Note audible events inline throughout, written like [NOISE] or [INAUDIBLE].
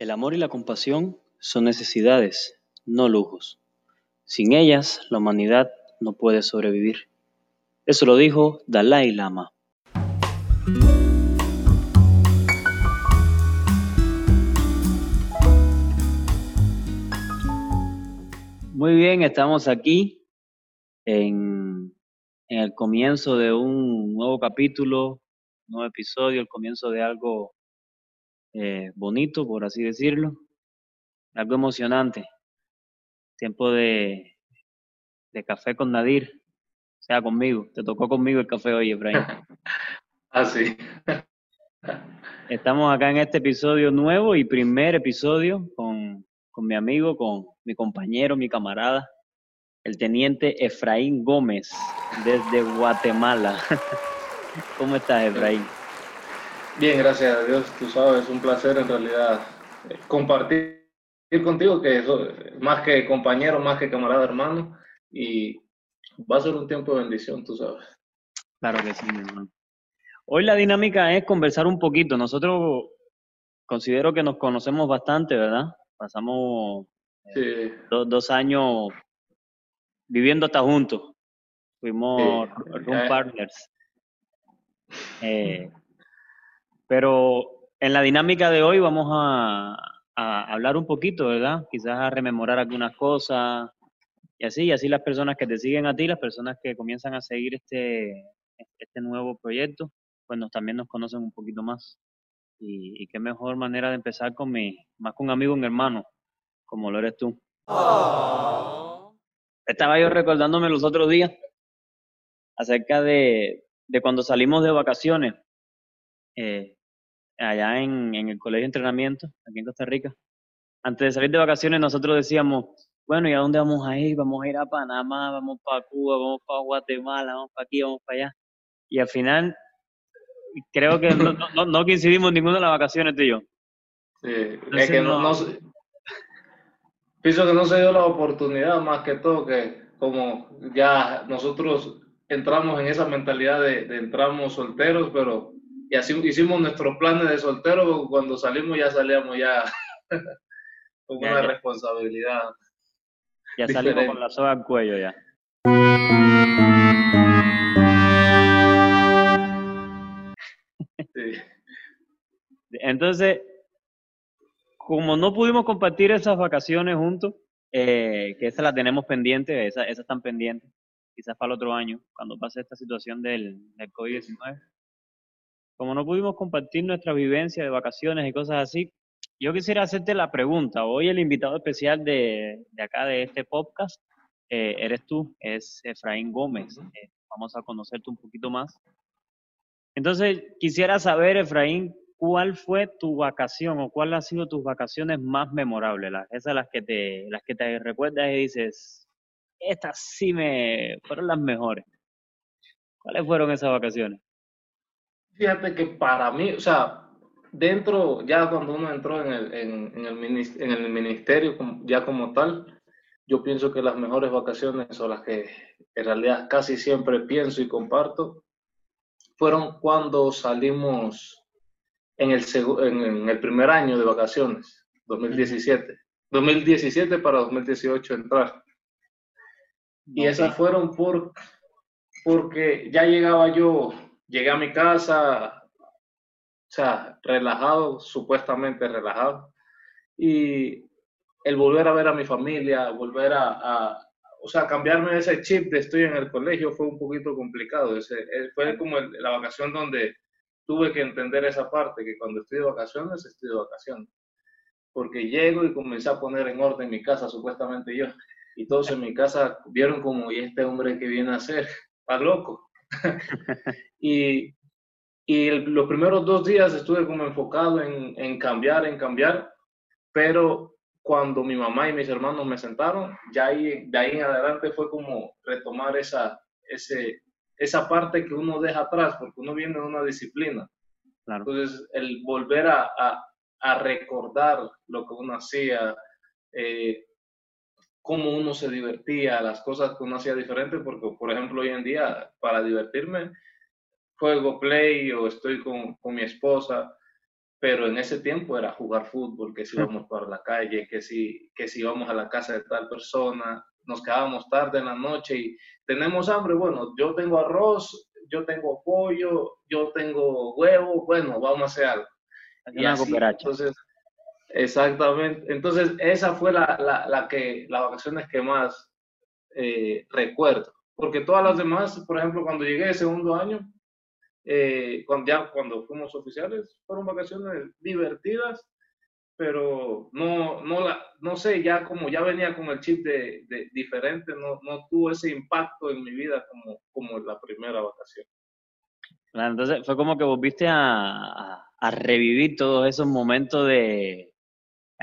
El amor y la compasión son necesidades, no lujos. Sin ellas, la humanidad no puede sobrevivir. Eso lo dijo Dalai Lama. Muy bien, estamos aquí en, el comienzo de un nuevo capítulo, un nuevo episodio, el comienzo de algo eh, bonito, por así decirlo, algo emocionante. Tiempo de, de café con Nadir, o sea, conmigo. Te tocó conmigo el café hoy, Efraín. [LAUGHS] ah, sí. Estamos acá en este episodio nuevo y primer episodio con, con mi amigo, con mi compañero, mi camarada, el teniente Efraín Gómez, desde Guatemala. [LAUGHS] ¿Cómo estás, Efraín? Bien, gracias a Dios, tú sabes, es un placer en realidad eh, compartir contigo, que eso, más que compañero, más que camarada hermano, y va a ser un tiempo de bendición, tú sabes. Claro que sí, mi hermano. Hoy la dinámica es conversar un poquito. Nosotros considero que nos conocemos bastante, ¿verdad? Pasamos eh, dos años viviendo hasta juntos. Fuimos room partners. Eh, pero en la dinámica de hoy vamos a, hablar un poquito, ¿verdad? Quizás a rememorar algunas cosas y así, y así las personas que te siguen a ti, las personas que comienzan a seguir este, este nuevo proyecto, pues nos, también nos conocen un poquito más. Y, qué mejor manera de empezar con mi, más con un amigo, un hermano, como lo eres tú. Estaba yo recordándome los otros días acerca de, de cuando salimos de vacaciones. Eh, allá en, en el colegio de entrenamiento, aquí en Costa Rica, antes de salir de vacaciones nosotros decíamos, bueno, ¿y a dónde vamos a ir? Vamos a ir a Panamá, vamos para Cuba, vamos para Guatemala, vamos para aquí, vamos para allá. Y al final, creo que no, no, no coincidimos en ninguna de las vacaciones tú y yo. Sí, es que no, pienso que no se dio la oportunidad más que todo que como ya nosotros entramos en esa mentalidad de, de entramos solteros, pero y así hicimos nuestros planes de soltero, cuando salimos ya salíamos ya [LAUGHS] con una responsabilidad. Ya salimos con la soga al cuello ya. Entonces, como no pudimos compartir esas vacaciones juntos, eh, que esas las tenemos pendientes, esas, esas están pendientes, quizás para el otro año, cuando pase esta situación del, del COVID-19 como no pudimos compartir nuestra vivencia de vacaciones y cosas así, yo quisiera hacerte la pregunta. Hoy el invitado especial de, acá, de este podcast, eh, eres tú, es Efraín Gómez. Eh, vamos a conocerte un poquito más. Entonces, quisiera saber, Efraín, ¿cuál fue tu vacación o cuál han sido tus vacaciones más memorables? Las, esas las que te, las que te recuerdas y dices, estas sí me fueron las mejores. ¿Cuáles fueron esas vacaciones? Fíjate que para mí, o sea, dentro, ya cuando uno entró en el, en, el, ministerio, ya como tal, yo pienso que las mejores vacaciones o las que en realidad casi siempre pienso y comparto, fueron cuando salimos en el, en el primer año de vacaciones, 2017. 2017 para 2018 entrar. Y esas fueron por, porque ya llegaba yo llegué a mi casa, o sea, relajado, supuestamente relajado, y el volver a ver a mi familia, volver a, o sea, cambiarme ese chip de estoy en el colegio fue un poquito complicado. Ese, eh, fue como la vacación donde tuve que entender esa parte, que cuando estoy de vacaciones, estoy de vacaciones. Porque llego y comencé a poner en orden mi casa, supuestamente yo, y todos en mi casa vieron como, ¿y este hombre que viene a hacer? Está loco. [LAUGHS] y, y los primeros dos días estuve como enfocado en, en, cambiar, en cambiar, pero cuando mi mamá y mis hermanos me sentaron, ya ahí, de ahí en adelante fue como retomar esa, ese, esa parte que uno deja atrás, porque uno viene de una disciplina. Entonces, el volver a, a, a, recordar lo que uno hacía, eh, cómo uno se divertía, las cosas que uno hacía diferente, porque por ejemplo hoy en día para divertirme juego play o estoy con, con mi esposa, pero en ese tiempo era jugar fútbol, que si íbamos para la calle, que si, que si íbamos a la casa de tal persona, nos quedábamos tarde en la noche y tenemos hambre, bueno, yo tengo arroz, yo tengo pollo, yo tengo huevo, bueno, vamos a hacer algo. Y así, entonces, exactamente, entonces esa fue la, la, la que, las vacaciones que más eh, recuerdo, porque todas las demás, por ejemplo, cuando llegué el segundo año, eh, cuando, ya cuando fuimos oficiales, fueron vacaciones divertidas, pero no, no, la, no sé, ya como ya venía con el chip de, diferente, no, no, tuvo ese impacto en mi vida como, como en la primera vacación. entonces fue como que volviste a, a, revivir todos esos momentos de,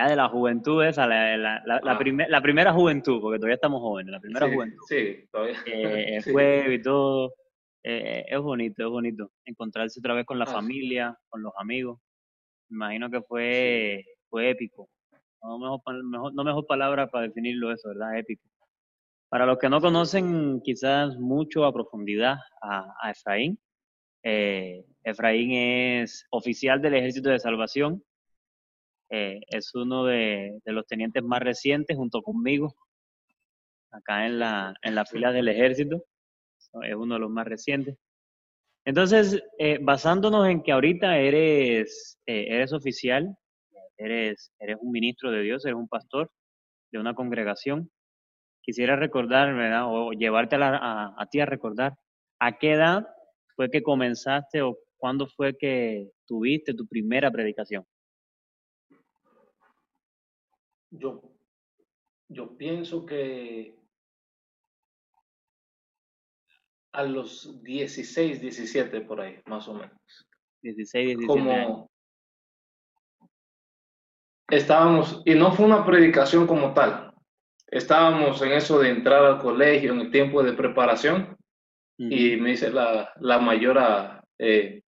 de la juventud esa, la, la, la, ah. la, primera juventud, porque todavía estamos jóvenes, la primera juventud. Sí, todavía. Eh, [LAUGHS] Fue y todo. Eh, es bonito, es bonito encontrarse otra vez con la ah, familia, con los amigos. Me imagino que fue fue épico. No mejor, no mejor palabra para definirlo eso, ¿verdad? Épico. Para los que no conocen quizás mucho a profundidad a, Efraín, eh, Efraín es oficial del Ejército de Salvación, eh, es uno de, los tenientes más recientes junto conmigo, acá en la, en la fila del ejército, es uno de los más recientes. Entonces, eh, basándonos en que ahorita eres, eres oficial eres, eres un ministro de Dios, eres un pastor de una congregación. Quisiera recordar. O llevarte a, a, ti a recordar, ¿a qué edad fue que comenzaste o cuándo fue que tuviste tu primera predicación? Yo, yo pienso que a los 16, 17 por ahí, más o menos. 16, 17 como, estábamos, y no fue una predicación como tal, estábamos en eso de entrar al colegio, en el tiempo de preparación, y me dice la, la mayora eh,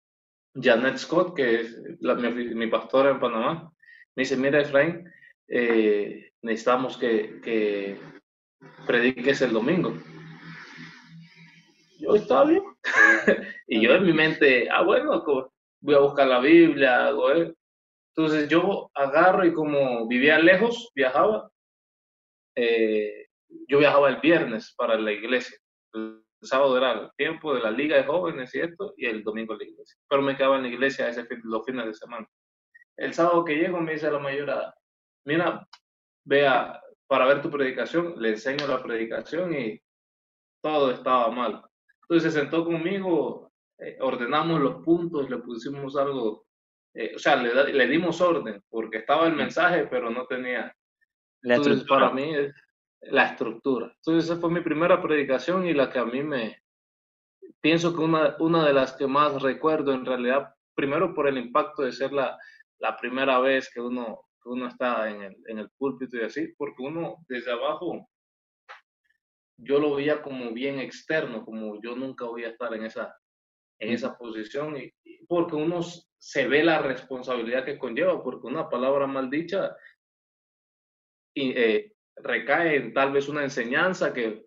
Janet Scott, que es mi, pastora en Panamá, me dice, mira Efraín, eh, necesitamos que, que prediques el domingo. Yo, está bien. [LAUGHS] y yo en mi mente, ah, bueno, voy a buscar la Biblia, hago, entonces yo agarro y como vivía lejos, viajaba, eh, yo viajaba el viernes para la iglesia. El sábado era el tiempo de la liga de jóvenes, ¿cierto? Y el domingo la iglesia. Pero me quedaba en la iglesia ese los fines de semana. El sábado que llego me dice la mayorada, mira, vea, para ver tu predicación, le enseño la predicación y todo estaba mal. Entonces se sentó conmigo, eh, ordenamos los puntos, le pusimos algo eh, o sea, le, le, dimos orden, porque estaba el mensaje, pero no tenía. La Entonces, para mí es la estructura. Entonces, esa fue mi primera predicación y la que a mí me. Pienso que una, una de las que más recuerdo, en realidad, primero por el impacto de ser la, la primera vez que uno, uno está en el, en el púlpito y así, porque uno desde abajo yo lo veía como bien externo, como yo nunca voy a estar en esa, en esa posición, y, porque uno se ve la responsabilidad que conlleva, porque una palabra maldicha y, eh, recae en tal vez una enseñanza que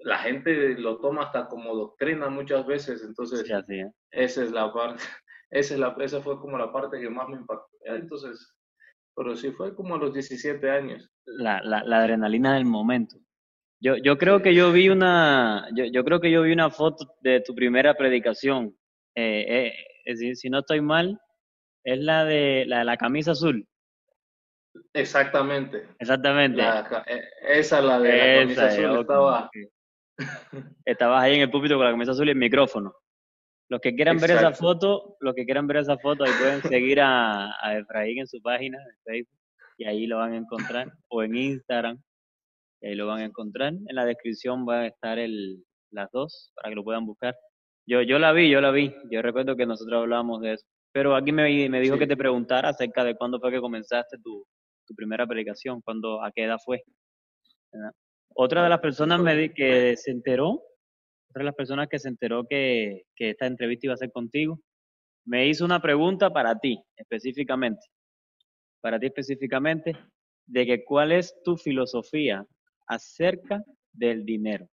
la gente lo toma hasta como doctrina muchas veces, entonces esa es la parte, [LAUGHS] esa, es la, esa fue como la parte que más me impactó. Entonces, pero sí fue como a los 17 años. La, la, la adrenalina del momento. Yo, yo creo que yo vi una, yo, yo, creo que yo vi una foto de tu primera predicación. Eh, eh, si no estoy mal, es la de la, la camisa azul. Exactamente. Exactamente. Eh, esa es la de la camisa azul. Estaba... [LAUGHS] Estabas ahí en el púlpito con la camisa azul y el micrófono. Los que quieran ver esa foto, los que quieran ver esa foto, ahí pueden seguir a, a Efraín en su página de Facebook y ahí lo van a encontrar, o en Instagram ahí lo van a encontrar. En la descripción van a estar el, las dos para que lo puedan buscar. Yo, yo la vi, yo la vi. Yo recuerdo que nosotros hablábamos de eso. Pero aquí me, me dijo que te preguntara acerca de cuándo fue que comenzaste tu, tu primera predicación, cuándo, a qué edad fue. Otra de las personas me que se enteró, otra de las personas que se enteró que, que esta entrevista iba a ser contigo, me hizo una pregunta para ti específicamente. Para ti específicamente, de que cuál es tu filosofía acerca del dinero.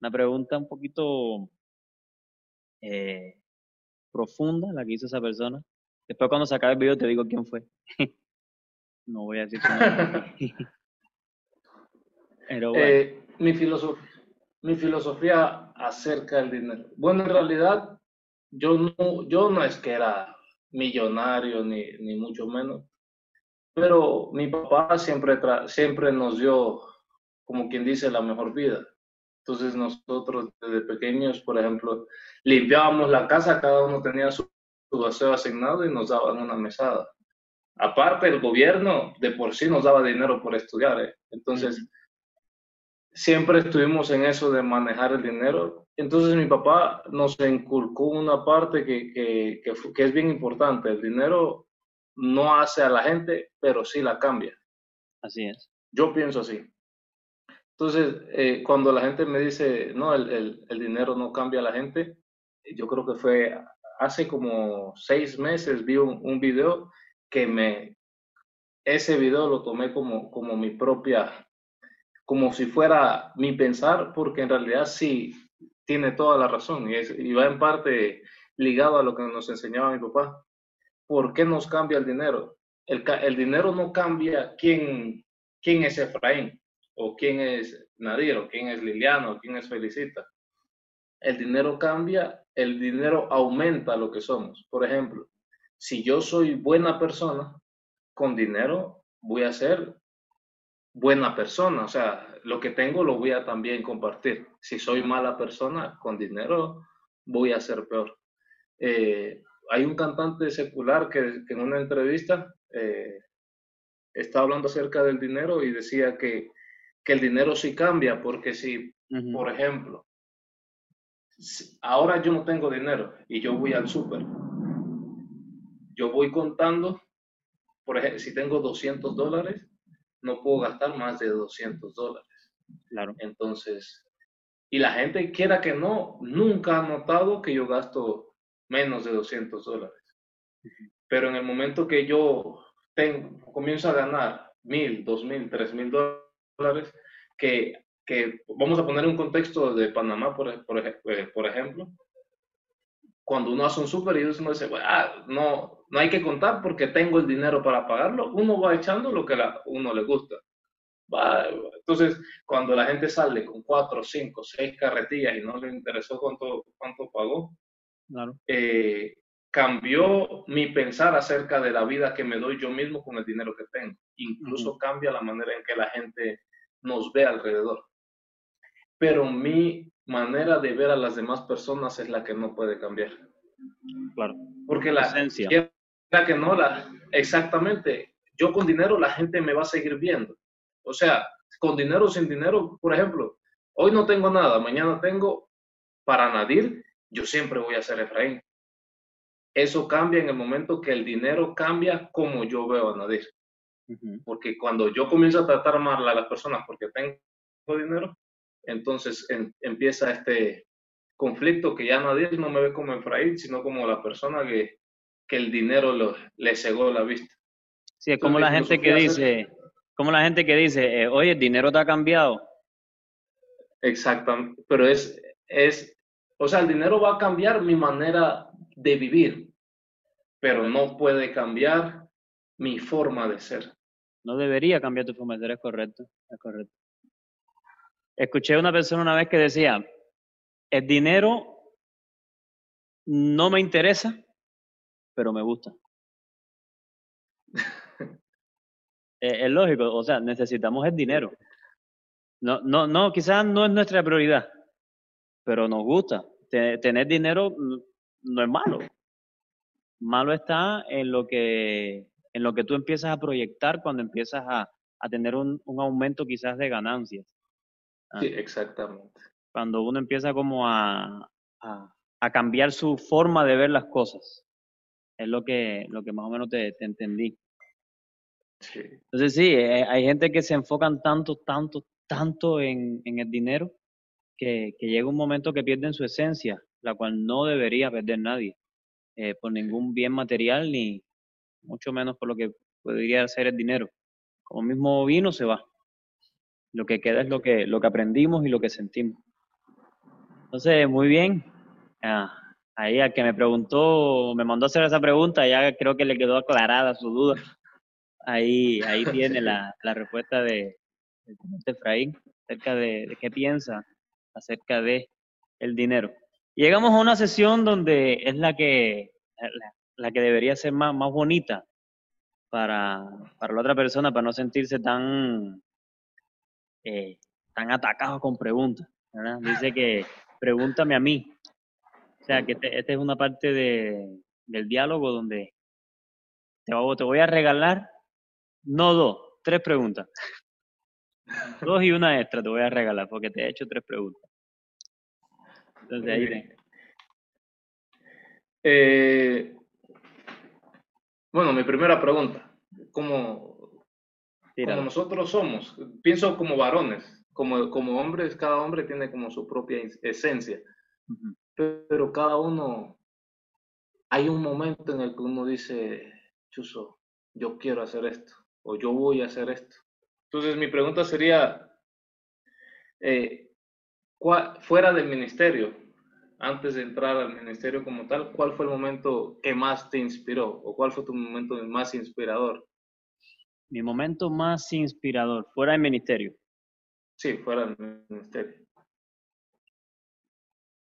Una pregunta un poquito, eh, profunda la que hizo esa persona. Después cuando se acabe el video te digo quién fue. [LAUGHS] no voy a decir [LAUGHS] Pero eh, mi, filosofía, mi filosofía acerca del dinero. Bueno, en realidad yo no, yo no es que era millonario ni, ni mucho menos, pero mi papá siempre, siempre nos dio, como quien dice, la mejor vida. Entonces nosotros desde pequeños, por ejemplo, limpiábamos la casa, cada uno tenía su, su aseo asignado y nos daban una mesada. Aparte, el gobierno de por sí nos daba dinero por estudiar. ¿eh? Entonces, siempre estuvimos en eso de manejar el dinero. Entonces, mi papá nos inculcó una parte que, que, que, que es bien importante. El dinero no hace a la gente, pero sí la cambia. Así es. Yo pienso así. Entonces, eh, cuando la gente me dice, no, el, el, dinero no cambia a la gente, yo creo que fue hace como seis meses vi un, un, video que me, ese video lo tomé como, como mi propia, como si fuera mi pensar, porque en realidad sí tiene toda la razón y, es, y va en parte ligado a lo que nos enseñaba mi papá. ¿Por qué nos cambia el dinero? El, el dinero no cambia quién, quién es Efraín o quién es Nadir, o quién es Liliano, o quién es Felicita. El dinero cambia, el dinero aumenta lo que somos. Por ejemplo, si yo soy buena persona, con dinero voy a ser buena persona. O sea, lo que tengo lo voy a también compartir. Si soy mala persona, con dinero voy a ser peor. Eh, hay un cantante secular que, en una entrevista eh, está hablando acerca del dinero y decía que que el dinero sí cambia, porque si, por ejemplo, ahora yo no tengo dinero y yo voy al súper, yo voy contando, por ejemplo, si tengo 200 dólares, no puedo gastar más de 200 dólares. Claro. Entonces, y la gente quiera que no, nunca ha notado que yo gasto menos de 200 dólares. Pero en el momento que yo tengo, comienzo a ganar mil, dos mil, tres mil dólares, que, que, vamos a poner un contexto de Panamá, por, por, eh, por ejemplo, cuando uno hace un super y uno dice, ah, no, no hay que contar porque tengo el dinero para pagarlo, uno va echando lo que a uno le gusta. Va, entonces, cuando la gente sale con cuatro, cinco, seis carretillas y no le interesó cuánto, cuánto pagó, claro. eh, cambió mi pensar acerca de la vida que me doy yo mismo con el dinero que tengo. Incluso cambia la manera en que la gente nos ve alrededor. Pero mi manera de ver a las demás personas es la que no puede cambiar. Claro. Porque la esencia. que no, la, exactamente. Yo con dinero la gente me va a seguir viendo. O sea, con dinero o sin dinero, por ejemplo, hoy no tengo nada, mañana tengo para Nadir, yo siempre voy a ser Efraín eso cambia en el momento que el dinero cambia como yo veo a Nadir. Porque cuando yo comienzo a tratar mal a las personas porque tengo dinero, entonces empieza este conflicto que ya Nadir no me ve como Efraín, sino como la persona que, que el dinero lo, le cegó la vista. Sí, es como la gente que dice, como la gente que dice, oye, el dinero te ha cambiado. Exactamente, pero es, es, o sea, el dinero va a cambiar mi manera de vivir, pero no puede cambiar mi forma de ser. No debería cambiar tu forma de ser, es correcto, es correcto. Escuché a una persona una vez que decía, el dinero no me interesa, pero me gusta. [LAUGHS] es, lógico, o sea, necesitamos el dinero. No, no, no, quizás no es nuestra prioridad, pero nos gusta. Tener dinero no es malo. Malo está en lo que, en lo que tú empiezas a proyectar cuando empiezas a, a tener un, un, aumento quizás de ganancias. ¿Ah? Sí, exactamente. Cuando uno empieza como a, a, a, cambiar su forma de ver las cosas. Es lo que, lo que más o menos te, te entendí. Sí. Entonces sí, eh, hay gente que se enfocan tanto, tanto, tanto en, en el dinero que, que llega un momento que pierden su esencia la cual no debería perder nadie eh, por ningún bien material ni mucho menos por lo que podría ser el dinero. Como mismo vino se va. Lo que queda es lo que, lo que aprendimos y lo que sentimos. Entonces, muy bien. Ah, ahí al que me preguntó, me mandó hacer esa pregunta, ya creo que le quedó aclarada su duda. Ahí, ahí tiene la, la respuesta de, de Efraín acerca de, de, qué piensa acerca de el dinero. Llegamos a una sesión donde es la que, la que debería ser más, más bonita para, para la otra persona, para no sentirse tan, eh, tan atacado con preguntas. ¿verdad? Dice que pregúntame a mí. O sea, que esta este es una parte de, del diálogo donde te, te voy a regalar, no dos, tres preguntas. [LAUGHS] Dos y una extra te voy a regalar porque te he hecho tres preguntas. Entonces ahí eh, bueno, mi primera pregunta. Como, como nosotros somos, pienso como varones, como, como hombres, cada hombre tiene como su propia esencia. Uh -huh pero cada uno, hay un momento en el que uno dice, Chuso, yo quiero hacer esto, o yo voy a hacer esto. Entonces mi pregunta sería, eh, fuera del ministerio, antes de entrar al ministerio como tal, ¿cuál fue el momento que más te inspiró o cuál fue tu momento más inspirador? Mi momento más inspirador, fuera del ministerio. Sí, fuera del ministerio.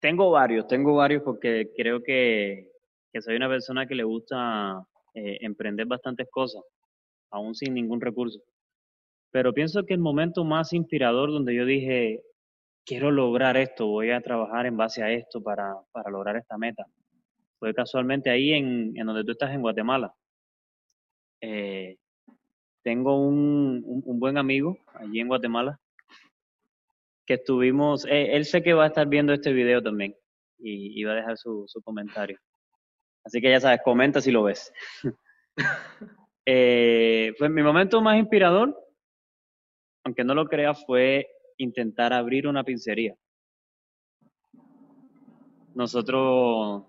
Tengo varios, tengo varios porque creo que, que soy una persona que le gusta eh, emprender bastantes cosas, aún sin ningún recurso. Pero pienso que el momento más inspirador donde yo dije, quiero lograr esto, voy a trabajar en base a esto para, para lograr esta meta, fue casualmente ahí en, en donde tú estás en Guatemala. Eh, tengo un, un, un buen amigo allí en Guatemala que estuvimos, eh, él sé que va a estar viendo este video también y, y va a dejar su, su, comentario. Así que ya sabes, comenta si lo ves. [LAUGHS] eh, pues mi momento más inspirador, aunque no lo creas, fue intentar abrir una pizzería. Nosotros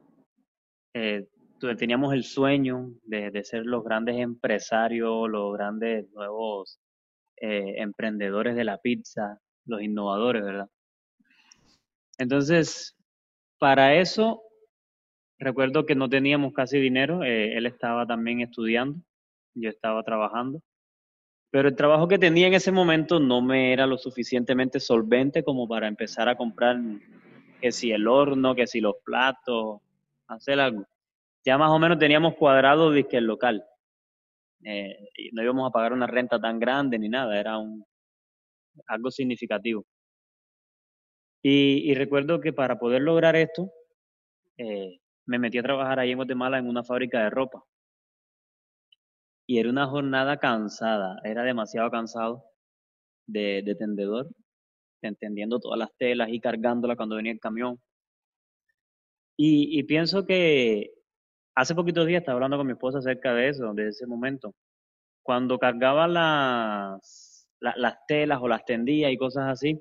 eh, teníamos el sueño de, ser los grandes empresarios, los grandes nuevos eh, emprendedores de la pizza, los innovadores, ¿verdad? Entonces, para eso, recuerdo que no teníamos casi dinero, eh, él estaba también estudiando, yo estaba trabajando, pero el trabajo que tenía en ese momento no me era lo suficientemente solvente como para empezar a comprar que si el horno, que si los platos, hacer algo. Ya más o menos teníamos cuadrado que el local. Eh, no íbamos a pagar una renta tan grande ni nada, era un, algo significativo. Y, recuerdo que para poder lograr esto, eh, me metí a trabajar ahí en Guatemala en una fábrica de ropa. Y era una jornada cansada, era demasiado cansado de, de tendedor, entendiendo todas las telas y cargándolas cuando venía el camión. Y pienso que hace poquitos días estaba hablando con mi esposa acerca de eso, de ese momento. Cuando cargaba las, la, las telas o las tendía y cosas así,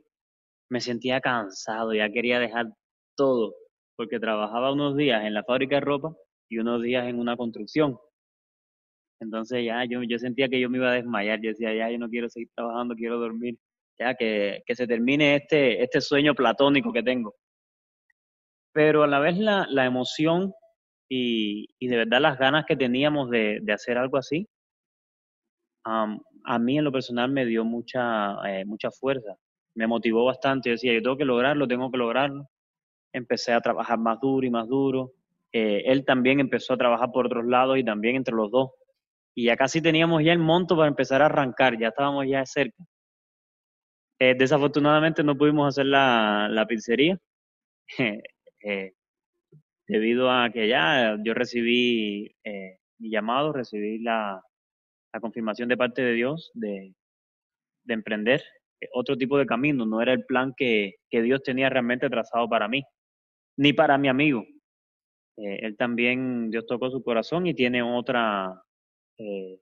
me sentía cansado, ya quería dejar todo, porque trabajaba unos días en la fábrica de ropa y unos días en una construcción. Entonces ya yo, yo sentía que yo me iba a desmayar, yo decía, ya yo no quiero seguir trabajando, quiero dormir, ya que, que se termine este, este sueño platónico que tengo. Pero a la vez la, la emoción y, de verdad las ganas que teníamos de, hacer algo así, a mí en lo personal me dio mucha, eh, mucha fuerza, me motivó bastante, yo decía, yo tengo que lograrlo, tengo que lograrlo. Empecé a trabajar más duro y más duro. Eh, él también empezó a trabajar por otros lados y también entre los dos. Y ya casi teníamos ya el monto para empezar a arrancar, ya estábamos ya cerca. Eh, desafortunadamente no pudimos hacer la, la pizzería, [LAUGHS] eh, debido a que ya yo recibí mi llamado, recibí la, confirmación de parte de Dios de, de emprender otro tipo de camino, no era el plan que, Dios tenía realmente trazado para mí, ni para mi amigo. Eh, él también, Dios tocó su corazón y tiene otra, eh,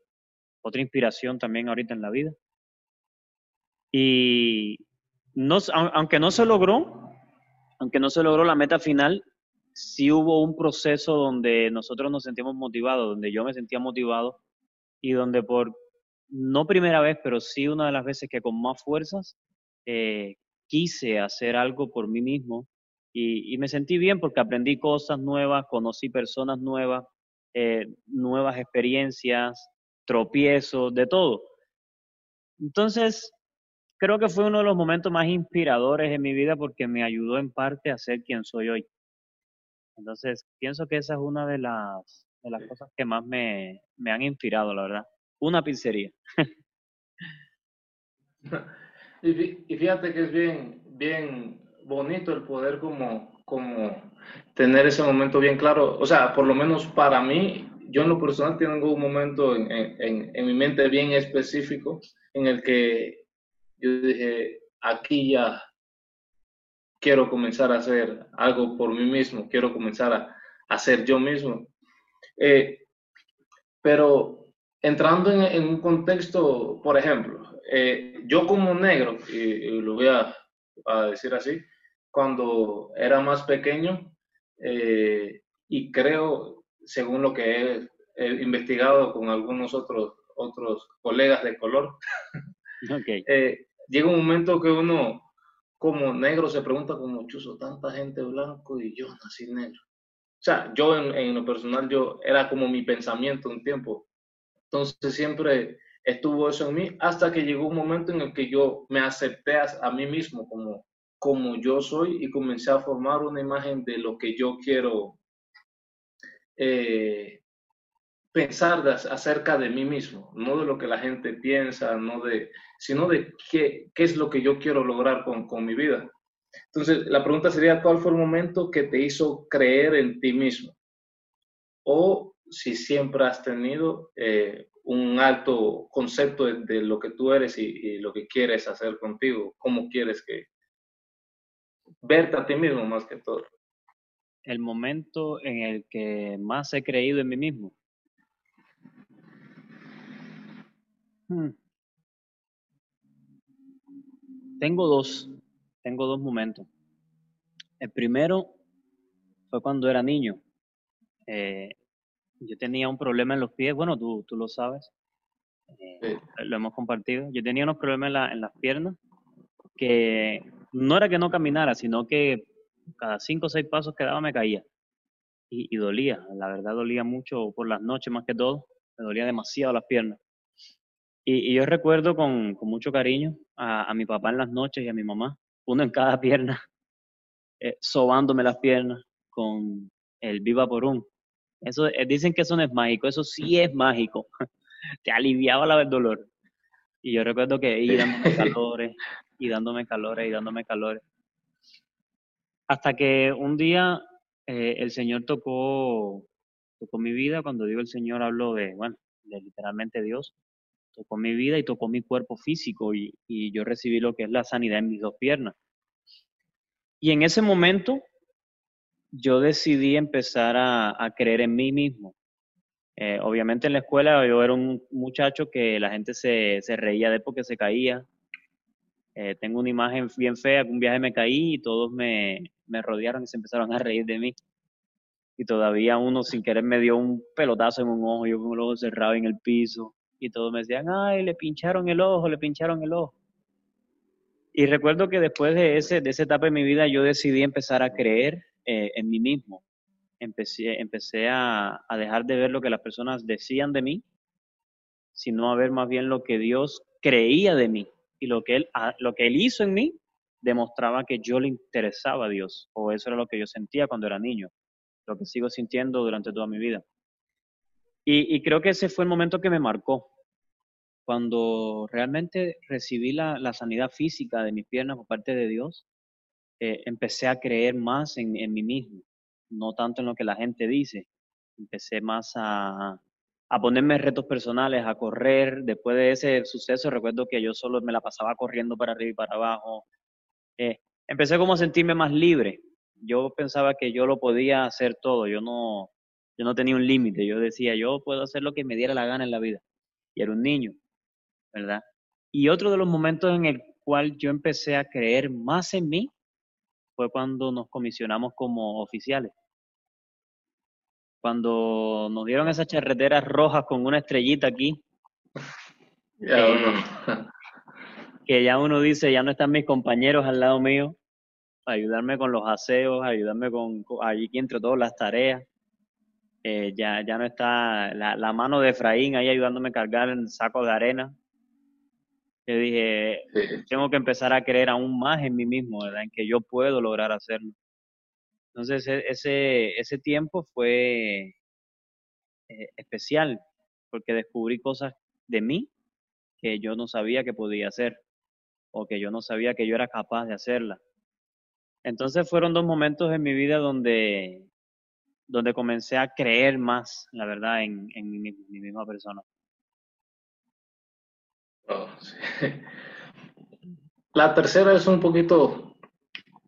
otra inspiración también ahorita en la vida. Y no, aunque no se logró, aunque no se logró la meta final, sí hubo un proceso donde nosotros nos sentimos motivados, donde yo me sentía motivado y donde por no primera vez, pero sí una de las veces que con más fuerzas eh, quise hacer algo por mí mismo Y, me sentí bien porque aprendí cosas nuevas, conocí personas nuevas, eh, nuevas experiencias, tropiezos, de todo. Entonces, creo que fue uno de los momentos más inspiradores en mi vida porque me ayudó en parte a ser quien soy hoy. Entonces, pienso que esa es una de las, de las cosas que más me, me han inspirado, la verdad. Una pizzería. [LAUGHS] [LAUGHS] y fíjate que es bien, bien bonito el poder como, como tener ese momento bien claro. O sea, por lo menos para mí, yo en lo personal tengo un momento en, en, en mi mente bien específico en el que yo dije, aquí ya quiero comenzar a hacer algo por mí mismo, quiero comenzar a, hacer yo mismo. Eh, pero entrando en, un contexto, por ejemplo, eh, yo como negro, y, lo voy a, decir así, cuando era más pequeño, eh, y creo, según lo que he, investigado con algunos otros, otros colegas de color, [LAUGHS] llega un momento que uno como negro se pregunta como chuzo, tanta gente blanco y yo nací negro. O sea, yo en, lo personal, yo era como mi pensamiento un tiempo. Entonces siempre estuvo eso en mí hasta que llegó un momento en el que yo me acepté a, mí mismo como, como yo soy y comencé a formar una imagen de lo que yo quiero eh, pensar acerca de mí mismo, no de lo que la gente piensa, no de, sino de qué, qué es lo que yo quiero lograr con, con, mi vida. Entonces, la pregunta sería, ¿cuál fue el momento que te hizo creer en ti mismo? O si siempre has tenido eh, un alto concepto de, lo que tú eres y, y, lo que quieres hacer contigo, cómo quieres que verte a ti mismo más que todo. El momento en el que más he creído en mí mismo. Hmm. Tengo dos, tengo dos momentos. El primero fue cuando era niño. Eh, yo tenía un problema en los pies, bueno, tú, tú lo sabes, eh, lo hemos compartido. Yo tenía unos problemas en, la, en, las piernas que no era que no caminara, sino que cada cinco o seis pasos que daba me caía y, y dolía. La verdad dolía mucho por las noches más que todo, me dolía demasiado las piernas. Y, yo recuerdo con, con mucho cariño a, a, mi papá en las noches y a mi mamá, uno en cada [LAUGHS] pierna, eh, sobándome las piernas con el Viva por un. Eso, eh, dicen que eso no es mágico, eso sí es mágico. [LAUGHS] Te aliviaba la, el dolor. Y yo recuerdo que iba dándome [LAUGHS] calores, y dándome calores, y dándome calores. Hasta que un día eh, el Señor tocó, tocó mi vida. Cuando digo el Señor, hablo de, bueno, de literalmente Dios tocó mi vida y tocó mi cuerpo físico y, yo recibí lo que es la sanidad en mis dos piernas. Y en ese momento yo decidí empezar a, creer en mí mismo. Eh, obviamente en la escuela yo era un muchacho que la gente se, reía de porque se caía. Eh, tengo una imagen bien fea, un viaje me caí y todos me, me rodearon y se empezaron a reír de mí. Y todavía uno sin querer me dio un pelotazo en un ojo, yo con el ojo cerrado en el piso y todos me decían, ay, le pincharon el ojo, le pincharon el ojo. Y recuerdo que después de, ese, de esa etapa de mi vida yo decidí empezar a creer eh, en mí mismo. Empecé, empecé a, a, dejar de ver lo que las personas decían de mí, sino a ver más bien lo que Dios creía de mí. Y lo que Él, lo que él hizo en mí demostraba que yo le interesaba a Dios, o eso era lo que yo sentía cuando era niño, lo que sigo sintiendo durante toda mi vida. Y, creo que ese fue el momento que me marcó, cuando realmente recibí la, sanidad física de mis piernas por parte de Dios, eh, empecé a creer más en, en, mí mismo, no tanto en lo que la gente dice. Empecé más a, a ponerme retos personales, a correr. Después de ese suceso, recuerdo que yo solo me la pasaba corriendo para arriba y para abajo. Eh, empecé como a sentirme más libre. Yo pensaba que yo lo podía hacer todo. Yo no, yo no tenía un límite, yo decía, yo puedo hacer lo que me diera la gana en la vida. Y era un niño, ¿verdad? Y otro de los momentos en el cual yo empecé a creer más en mí fue cuando nos comisionamos como oficiales. Cuando nos dieron esas charreteras rojas con una estrellita aquí. [LAUGHS] [LAUGHS] que ya uno dice, ya no están mis compañeros al lado mío, ayudarme con los aseos, ayudarme con, allí entre todas las tareas. Eh, ya, ya no está la, mano de Efraín ahí ayudándome a cargar el saco de arena. Yo dije, tengo que empezar a creer aún más en mí mismo, ¿verdad? En que yo puedo lograr hacerlo. Entonces, e, ese, ese tiempo fue eh, especial, porque descubrí cosas de mí que yo no sabía que podía hacer, o que yo no sabía que yo era capaz de hacerla. Entonces fueron dos momentos en mi vida donde, donde comencé a creer más, la verdad, en, en mi, misma persona. Oh, la tercera es un poquito,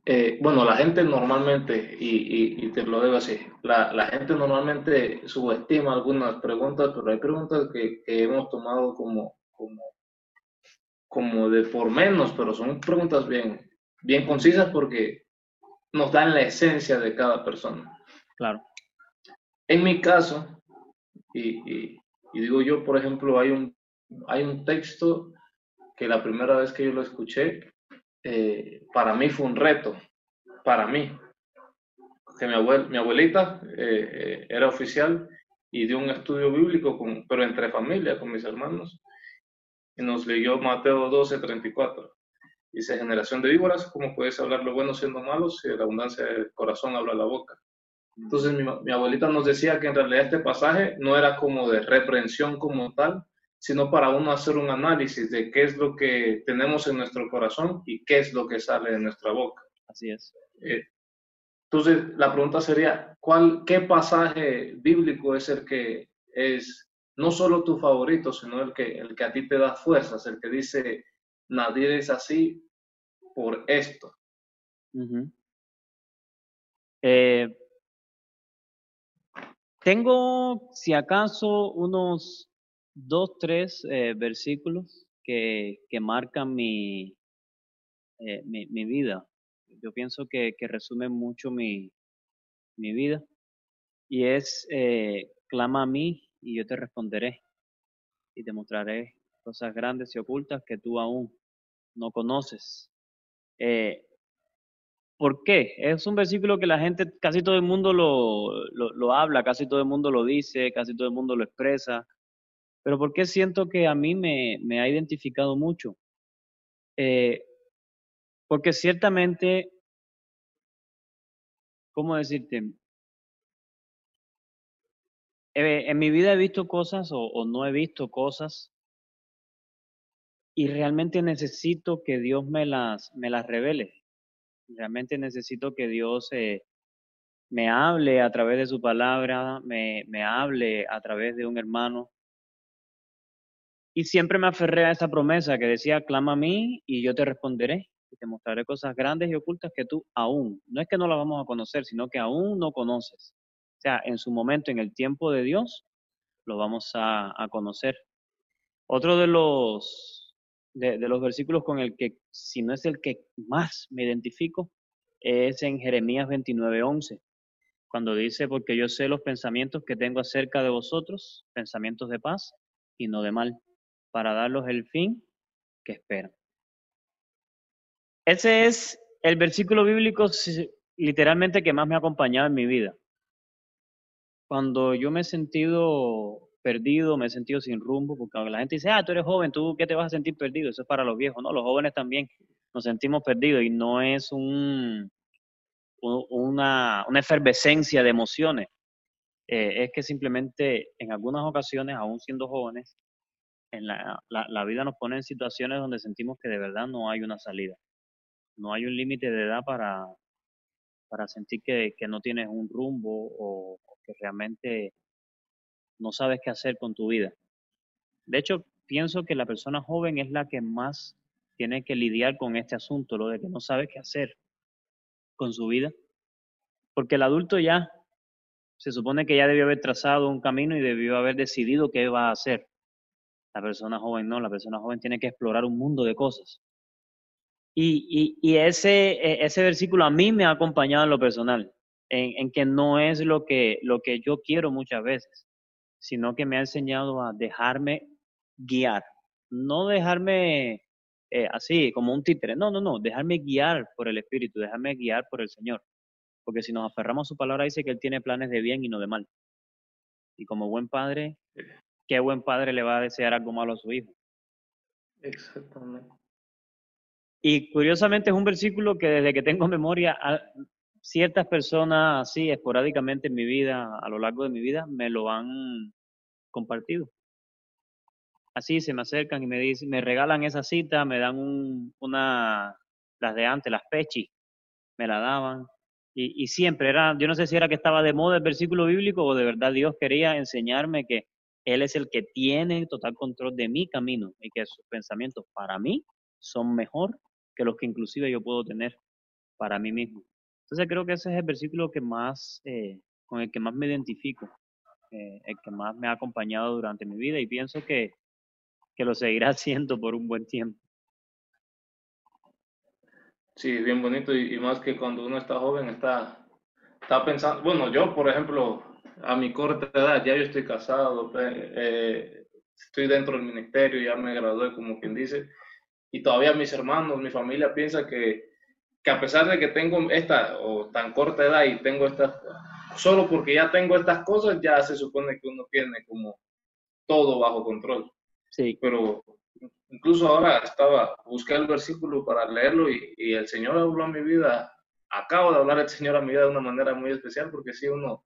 eh, bueno, la gente normalmente, y, te lo digo así, la, la, gente normalmente subestima algunas preguntas, pero hay preguntas que, hemos tomado como, como, como de por menos, pero son preguntas bien, bien concisas porque nos dan la esencia de cada persona. Claro. En mi caso, y, digo yo, por ejemplo, hay un, texto que la primera vez que yo lo escuché, eh, para mí fue un reto, para mí. Que mi, abuelita eh, eh, era oficial y dio un estudio bíblico, con, pero entre familia, con mis hermanos, y nos leyó Mateo 12, 34. Dice, generación de víboras, ¿cómo puedes hablar lo bueno siendo malo si de la abundancia del corazón habla la boca? Entonces mi, abuelita nos decía que en realidad este pasaje no era como de reprensión como tal, sino para uno hacer un análisis de qué es lo que tenemos en nuestro corazón y qué es lo que sale de nuestra boca. Así es. Eh, entonces la pregunta sería, ¿cuál, ¿qué pasaje bíblico es el que es no solo tu favorito, sino el que, el que a ti te da fuerzas, el que dice, nadie es así por esto. Eh, tengo, si acaso, unos dos, tres eh, versículos que, que marcan mi, eh, mi, mi, vida. Yo pienso que, que resumen mucho mi, mi vida. Y es, clama a mí y yo te responderé y te mostraré cosas grandes y ocultas que tú aún no conoces. Eh, ¿Por qué? Es un versículo que la gente, casi todo el mundo lo, lo, habla, casi todo el mundo lo dice, casi todo el mundo lo expresa. Pero ¿por qué siento que a mí me, me ha identificado mucho? Eh, porque ciertamente, ¿cómo decirte? Eh, en mi vida he visto cosas o, o no he visto cosas y realmente necesito que Dios me las, me las revele. Realmente necesito que Dios eh, me hable a través de su palabra, me, hable a través de un hermano. Y siempre me aferré a esa promesa que decía, clama a mí y yo te responderé y te mostraré cosas grandes y ocultas que tú aún, no es que no las vamos a conocer, sino que aún no conoces. O sea, en su momento, en el tiempo de Dios, lo vamos a conocer. Otro de los de, los versículos con el que, si no es el que más me identifico, es en Jeremías 29:11, cuando dice, porque yo sé los pensamientos que tengo acerca de vosotros, pensamientos de paz y no de mal, para darlos el fin que esperan. Ese es el versículo bíblico literalmente que más me ha acompañado en mi vida. Cuando yo me he sentido perdido, me he sentido sin rumbo, porque la gente dice, ah, tú eres joven, ¿tú qué te vas a sentir perdido? Eso es para los viejos, ¿no? Los jóvenes también nos sentimos perdidos y no es un, una, una efervescencia de emociones. Eh, es que simplemente en algunas ocasiones, aún siendo jóvenes, en la, la, vida nos pone en situaciones donde sentimos que de verdad no hay una salida. No hay un límite de edad para, para sentir que, que no tienes un rumbo o que realmente no sabes qué hacer con tu vida. De hecho, pienso que la persona joven es la que más tiene que lidiar con este asunto, lo de que no sabe qué hacer con su vida. Porque el adulto ya se supone que ya debió haber trazado un camino y debió haber decidido qué va a hacer. La persona joven no, la persona joven tiene que explorar un mundo de cosas. Y, e, ese versículo a mí me ha acompañado en lo personal, en, que no es lo que yo quiero muchas veces sino que me ha enseñado a dejarme guiar, no dejarme eh, así, como un títere. No, no, no, dejarme guiar por el Espíritu, dejarme guiar por el Señor. Porque si nos aferramos a su palabra, dice que Él tiene planes de bien y no de mal. Y como buen padre, ¿qué buen padre le va a desear algo malo a su hijo? Exactamente. Y curiosamente es un versículo que desde que tengo memoria, ciertas personas así esporádicamente en mi vida, a lo largo de mi vida, me lo han compartido. Así se me acercan y me dicen, me regalan esa cita, me dan un, una, las de antes, las pechi, me la daban. Y, y siempre era, yo no sé si era que estaba de moda el versículo bíblico o de verdad Dios quería enseñarme que Él es el que tiene total control de mi camino y que sus pensamientos para mí son mejor que los que inclusive yo puedo tener para mí mismo. Entonces creo que ese es el versículo que más, eh, con el que más me identifico, eh, el que más me ha acompañado durante mi vida y pienso que, que lo seguirá [LAUGHS] haciendo por un buen tiempo. Sí, bien bonito y, más que cuando uno está joven está, está pensando, bueno, yo por ejemplo, a mi corta edad ya yo estoy casado, eh, estoy dentro del ministerio, ya me gradué como quien dice, y todavía mis hermanos, mi familia piensa que, que a pesar de que tengo esta o tan corta edad y tengo estas, solo porque ya tengo estas cosas, ya se supone que uno tiene como todo bajo control. Sí. Pero incluso ahora estaba, busqué el versículo para leerlo y, y, el Señor habló a mi vida, acabo de hablar el Señor a mi vida de una manera muy especial porque si uno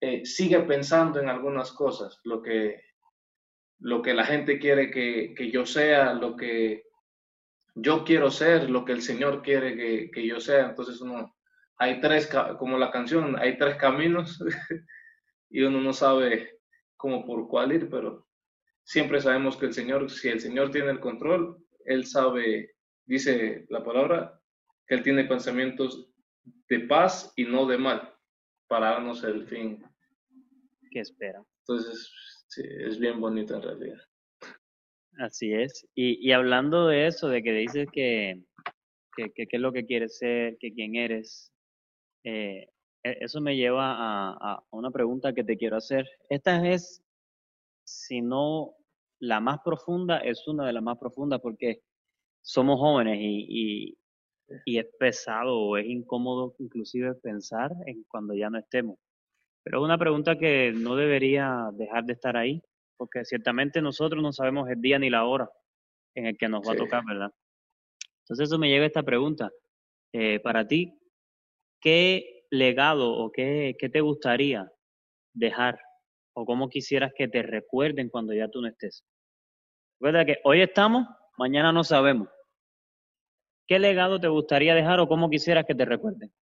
eh, sigue pensando en algunas cosas, lo que, lo que la gente quiere que, que yo sea, lo que yo quiero ser lo que el Señor quiere que, que yo sea. Entonces uno, hay tres, como la canción, hay tres caminos [LAUGHS] y uno no sabe cómo por cuál ir, pero siempre sabemos que el Señor, si el Señor tiene el control, Él sabe, dice la palabra, que Él tiene pensamientos de paz y no de mal, para darnos el fin. que espera? Entonces, sí, es bien bonito en realidad. Así es. Y, hablando de eso, de que dices que, que, que, es lo que quieres ser, que quién eres, eh, e, eso me lleva a, a, una pregunta que te quiero hacer. Esta es, si no la más profunda, es una de las más profundas porque somos jóvenes y, y, y es pesado o es incómodo inclusive pensar en cuando ya no estemos. Pero es una pregunta que no debería dejar de estar ahí porque ciertamente nosotros no sabemos el día ni la hora en el que nos va a tocar, ¿verdad? Entonces eso me llega a esta pregunta. Eh, para ti, ¿qué legado o qué, qué te gustaría dejar o cómo quisieras que te recuerden cuando ya tú no estés? Recuerda que hoy estamos, mañana no sabemos. ¿Qué legado te gustaría dejar o cómo quisieras que te recuerden?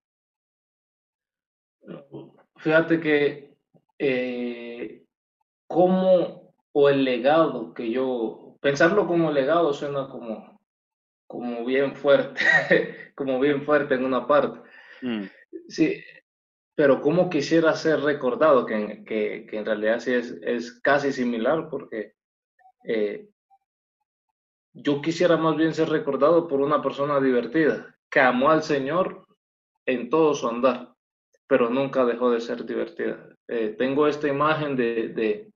Fíjate que eh, cómo o el legado que yo, pensarlo como legado suena como, como bien fuerte, [LAUGHS] como bien fuerte en una parte. Mm. Sí, pero como quisiera ser recordado, que, que, que en realidad sí es, es, casi similar, porque eh, yo quisiera más bien ser recordado por una persona divertida, que amó al Señor en todo su andar, pero nunca dejó de ser divertida. Eh, tengo esta imagen de, de,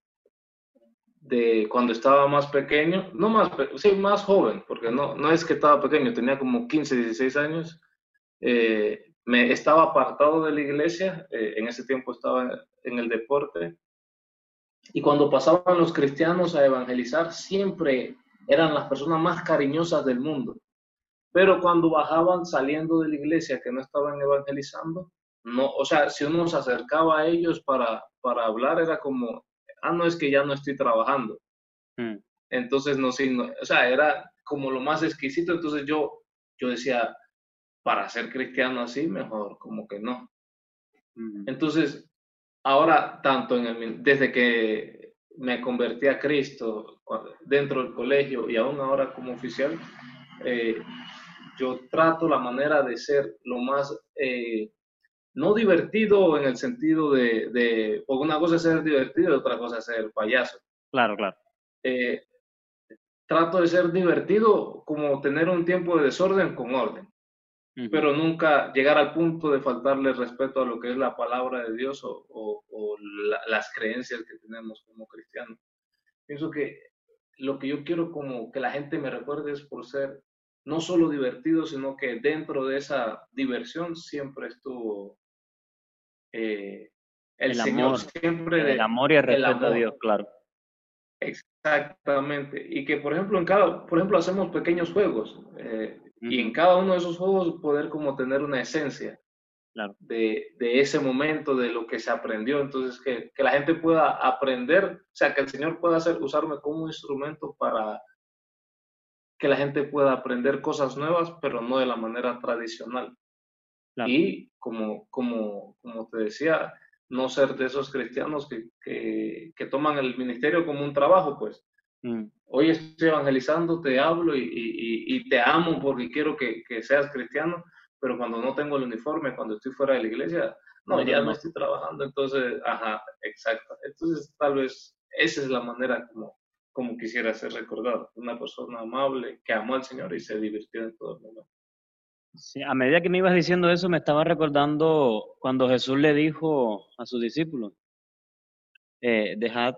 de cuando estaba más pequeño, no más, sí, más joven, porque no, no es que estaba pequeño, tenía como 15, 16 años, eh, me estaba apartado de la iglesia, eh, en ese tiempo estaba en el deporte, y cuando pasaban los cristianos a evangelizar, siempre eran las personas más cariñosas del mundo. Pero cuando bajaban saliendo de la iglesia que no estaban evangelizando, no, o sea, si uno se acercaba a ellos para, para hablar, era como, ah, no es que ya no estoy trabajando. Mm. Entonces, no, sí, o sea, era como lo más exquisito. Entonces yo, yo decía, para ser cristiano así, mejor, como que no. Entonces, ahora, tanto en el, desde que me convertí a Cristo dentro del colegio y aún ahora como oficial, eh, yo trato la manera de ser lo más eh, no divertido en el sentido de, de, porque una cosa es ser divertido y otra cosa es ser payaso. Claro, claro. Eh, trato de ser divertido como tener un tiempo de desorden con orden, pero nunca llegar al punto de faltarle respeto a lo que es la palabra de Dios o, o, las creencias que tenemos como cristianos. Pienso que lo que yo quiero como que la gente me recuerde es por ser no solo divertido, sino que dentro de esa diversión siempre estuvo eh, el, Señor, amor, siempre el amor y el respeto a Dios, claro. Exactamente. Y que, por ejemplo, en cada, por ejemplo, hacemos pequeños juegos eh, y en cada uno de esos juegos poder como tener una esencia de, de, ese momento, de lo que se aprendió. Entonces, que, que, la gente pueda aprender, o sea, que el Señor pueda hacer, usarme como instrumento para que la gente pueda aprender cosas nuevas, pero no de la manera tradicional. Y como, como, como te decía, no ser de esos cristianos que, que, que toman el ministerio como un trabajo, pues. Mm. Hoy estoy evangelizando, te hablo y, y, y te amo porque quiero que, que, seas cristiano, pero cuando no tengo el uniforme, cuando estoy fuera de la iglesia, no, ya no estoy trabajando. Entonces, ajá, exacto. Entonces, tal vez esa es la manera como, como quisiera ser recordado. Una persona amable que amó al Señor y se divirtió en todo el momento. A medida que me ibas diciendo eso, me estaba recordando cuando Jesús le dijo a sus discípulos, eh, dejad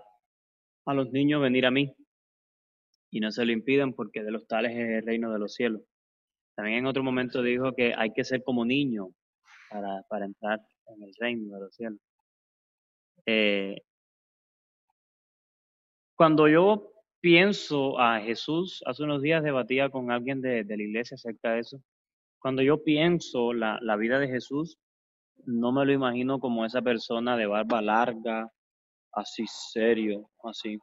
a los niños venir a mí y no se lo impiden porque de los tales es el reino de los cielos. También en otro momento dijo que hay que ser como niño para, para entrar en el reino de los cielos. Eh, cuando yo pienso a Jesús, hace unos días debatía con alguien de, de la iglesia acerca de eso, cuando yo pienso la, la vida de Jesús, no me lo imagino como esa persona de barba larga, así serio, así.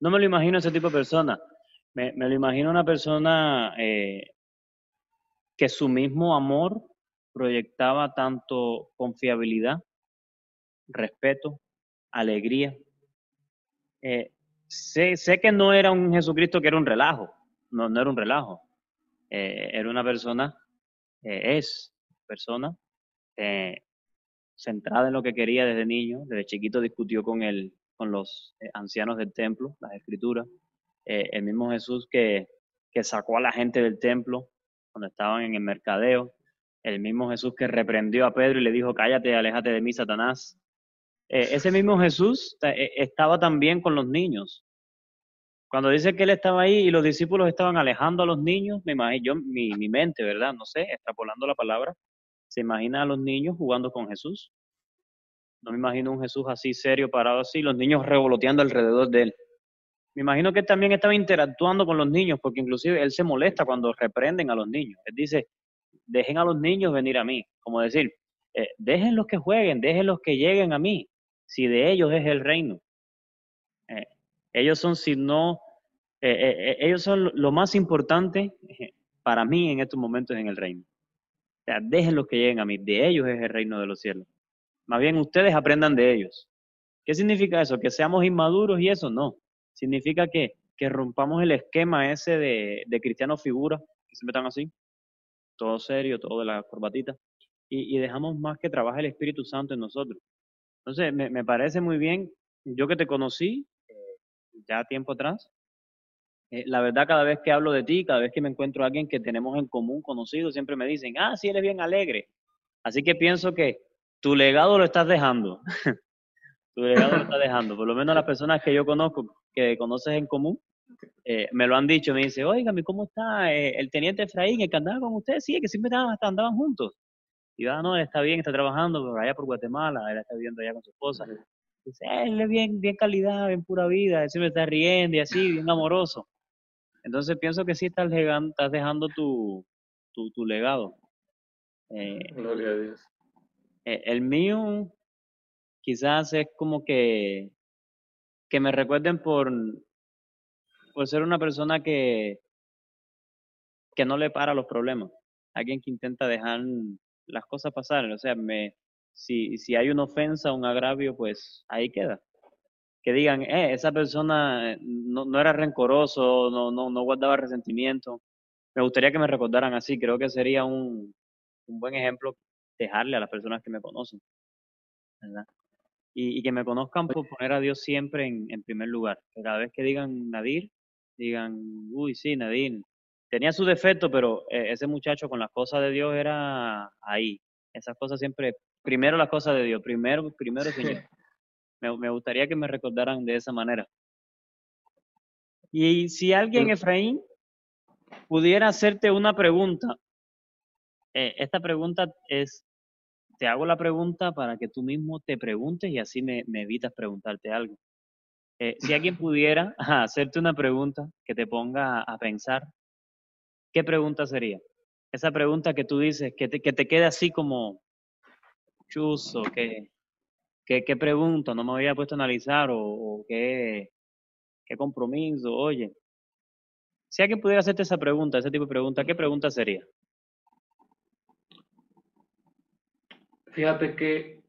No me lo imagino ese tipo de persona. Me, me lo imagino una persona eh, que su mismo amor proyectaba tanto confiabilidad, respeto, alegría. Eh, sé, sé que no era un Jesucristo que era un relajo, no, no era un relajo. Eh, era una persona, eh, es persona, eh, centrada en lo que quería desde niño, desde chiquito discutió con, el, con los ancianos del templo, las escrituras, el mismo Jesús que, que sacó a la gente del templo cuando estaban en el mercadeo, el mismo Jesús que reprendió a Pedro y le dijo, cállate, aléjate de mí, Satanás. ese mismo Jesús estaba también con los niños. Cuando dice que él estaba ahí y los discípulos estaban alejando a los niños, me imagino, yo, mi, mi mente, ¿verdad? No sé, extrapolando la palabra, se imagina a los niños jugando con Jesús. No me imagino un Jesús así serio, parado así, los niños revoloteando alrededor de él. Me imagino que él también estaba interactuando con los niños, porque inclusive él se molesta cuando reprenden a los niños. Él dice, dejen a los niños venir a mí. Como decir, eh, dejen los que jueguen, dejen los que lleguen a mí, si de ellos es el reino. Ellos son, si no, eh, eh, eh, ellos son lo más importante para mí en estos momentos en el reino. O sea, dejen los que lleguen a mí, de ellos es el reino de los cielos. Más bien ustedes aprendan de ellos. ¿Qué significa eso? ¿Que seamos inmaduros y eso? No. Significa que, que rompamos el esquema ese de, de cristianos figuras, que siempre están así, todo serio, todo de la corbatita, y, y dejamos más que trabaje el Espíritu Santo en nosotros. Entonces, me, me parece muy bien, yo que te conocí, ya tiempo atrás. Eh, la verdad, cada vez que hablo de ti, cada vez que me encuentro a alguien que tenemos en común, conocido, siempre me dicen, ah, sí, eres bien alegre. Así que pienso que tu legado lo estás dejando. [LAUGHS] tu legado lo estás dejando. Por lo menos las personas que yo conozco, que conoces en común, eh, me lo han dicho. Me dice, oiga, ¿cómo está eh, el teniente Efraín, el que andaba con usted? Sí, que siempre andaban, juntos. Y ah, no, él está bien, está trabajando por allá por Guatemala, él está viviendo allá con su esposa. Dice, él es bien, bien calidad, bien pura vida, él siempre está riendo y así, bien amoroso. Entonces pienso que sí estás, estás dejando tu, tu, tu legado. Eh, Gloria a Dios. Eh, el mío quizás es como que, que me recuerden por, por ser una persona que, que no le para los problemas. Alguien que intenta dejar las cosas pasar. O sea, me, si, si hay una ofensa, un agravio, pues ahí queda. Que digan, eh, esa persona no, no era rencoroso, no, no, no guardaba resentimiento. Me gustaría que me recordaran así. Creo que sería un, un buen ejemplo dejarle a las personas que me conocen. ¿verdad? Y, y, que me conozcan por poner a Dios siempre en, en, primer lugar. Que cada vez que digan Nadir, digan, uy, sí, Nadir. Tenía su defecto, pero eh, ese muchacho con las cosas de Dios era ahí. Esas cosas siempre primero las cosas de Dios, primero, primero Señor. Me, me, gustaría que me recordaran de esa manera. Y si alguien, Efraín, pudiera hacerte una pregunta, eh, esta pregunta es, te hago la pregunta para que tú mismo te preguntes y así me, me evitas preguntarte algo. Eh, si alguien [LAUGHS] pudiera hacerte una pregunta que te ponga a pensar, ¿qué pregunta sería? Esa pregunta que tú dices, que te, que te quede así como chuzo, que, que, ¿qué pregunta? No me había puesto a analizar o, o qué, qué compromiso, oye. Si alguien pudiera hacerte esa pregunta, ese tipo de pregunta, ¿qué pregunta sería? Fíjate que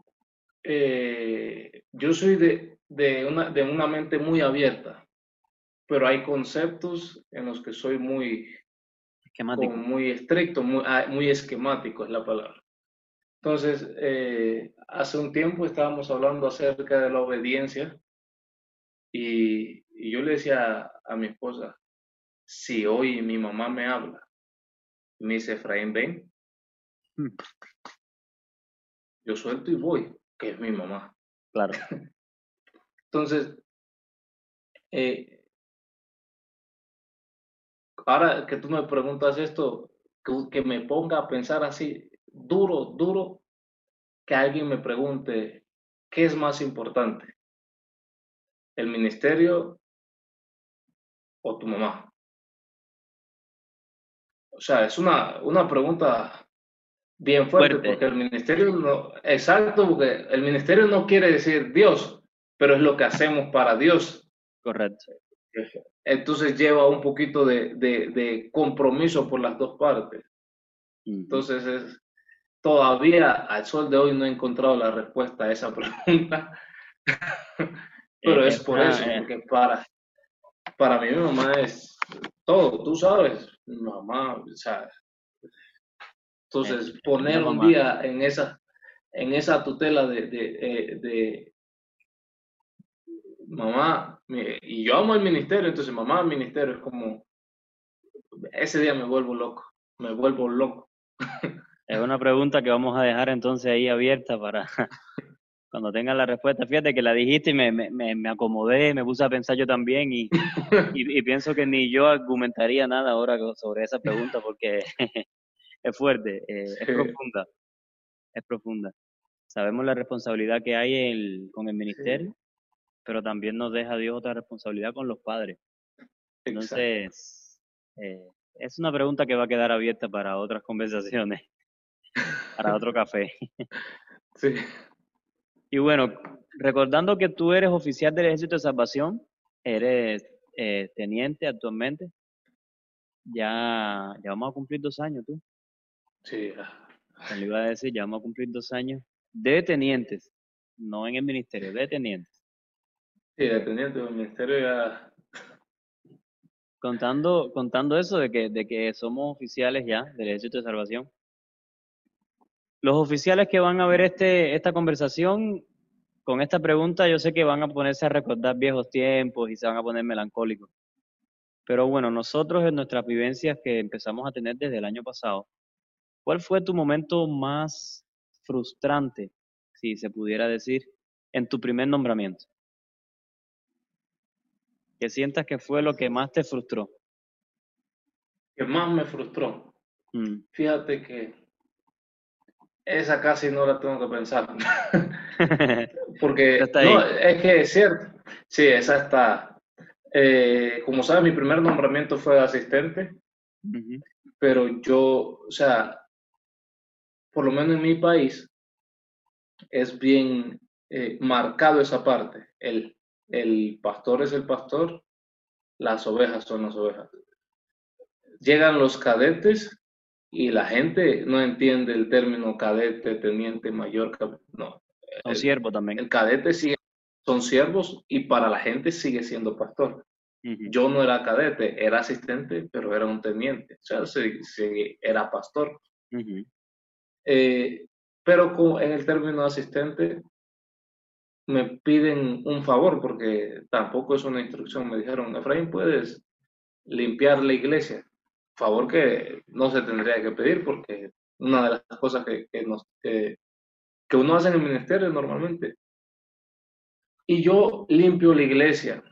eh, yo soy de, de, una, de una mente muy abierta, pero hay conceptos en los que soy muy, Esquemático. muy estricto, muy, ah, muy esquemático es la palabra. Entonces, eh, hace un tiempo estábamos hablando acerca de la obediencia y, y yo le decía a mi esposa, si hoy mi mamá me habla, me dice, Efraín, ven, Mm, yo suelto y voy, que es mi mamá. Claro. [LAUGHS] Entonces, eh, ahora que tú me preguntas esto, que, que me ponga a pensar así, duro, duro, que alguien me pregunte, ¿qué es más importante? ¿El ministerio o tu mamá? O sea, es una, una pregunta bien fuerte, Fuerte. porque el ministerio no, exacto, porque el ministerio no quiere decir Dios, pero es lo que hacemos para Dios. Correcto. Entonces lleva un poquito de, de, de compromiso por las dos partes. Entonces es, todavía al sol de hoy no he encontrado la respuesta a esa pregunta, [LAUGHS] pero Eh, es por esa, eso, eh, porque para, para mí mi mamá es todo, tú sabes, mi mamá, o sea, entonces Eh, poner un día en esa, en esa tutela de, de, eh, de mamá, y yo amo el ministerio, entonces mamá, ministerio es como, ese día me vuelvo loco, me vuelvo loco. [LAUGHS] Es una pregunta que vamos a dejar entonces ahí abierta para [LAUGHS] cuando tengan la respuesta. Fíjate que la dijiste y me, me, me, acomodé, me puse a pensar yo también y, [LAUGHS] y, y pienso que ni yo argumentaría nada ahora sobre esa pregunta porque [LAUGHS] es fuerte, eh, es Sí. profunda, es profunda. Sabemos la responsabilidad que hay el- con el ministerio, pero también nos deja Dios otra responsabilidad con los padres. Entonces, eh, es una pregunta que va a quedar abierta para otras conversaciones, para otro café. [LAUGHS] Sí. Y bueno, recordando que tú eres oficial del Ejército de Salvación, eres eh, teniente actualmente, ya, ya vamos a cumplir dos años tú, Sí, te lo iba a decir, ya vamos a cumplir dos años de tenientes, no en el ministerio, de tenientes. sí, dependiente del ministerio ya. Contando, contando eso de que, de que somos oficiales ya del Ejército de Salvación. Los oficiales que van a ver este, esta conversación con esta pregunta, yo sé que van a ponerse a recordar viejos tiempos y se van a poner melancólicos. Pero bueno, nosotros en nuestras vivencias que empezamos a tener desde el año pasado, ¿cuál fue tu momento más frustrante, si se pudiera decir, en tu primer nombramiento? Que sientas que fue lo que más te frustró. que más me frustró. Mm. Fíjate que esa casi no la tengo que pensar. [LAUGHS] Porque no, es que es cierto. Sí, esa está. Eh, como sabes, mi primer nombramiento fue de asistente, pero yo, o sea, por lo menos en mi país, es bien eh, marcado esa parte. El, el pastor es el pastor, las ovejas son las ovejas. Llegan los cadetes y la gente no entiende el término cadete, teniente, mayor, no. El, siervo también. el cadete sigue, son siervos y para la gente sigue siendo pastor. Yo no era cadete, era asistente, pero era un teniente, o sea, sí- sí, era pastor. Eh, pero con- en el término asistente me piden un favor porque tampoco es una instrucción. Me dijeron, Efraín, puedes limpiar la iglesia. Favor que no se tendría que pedir porque una de las cosas que, que, nos, que, que uno hace en el ministerio normalmente. Y yo limpio la iglesia,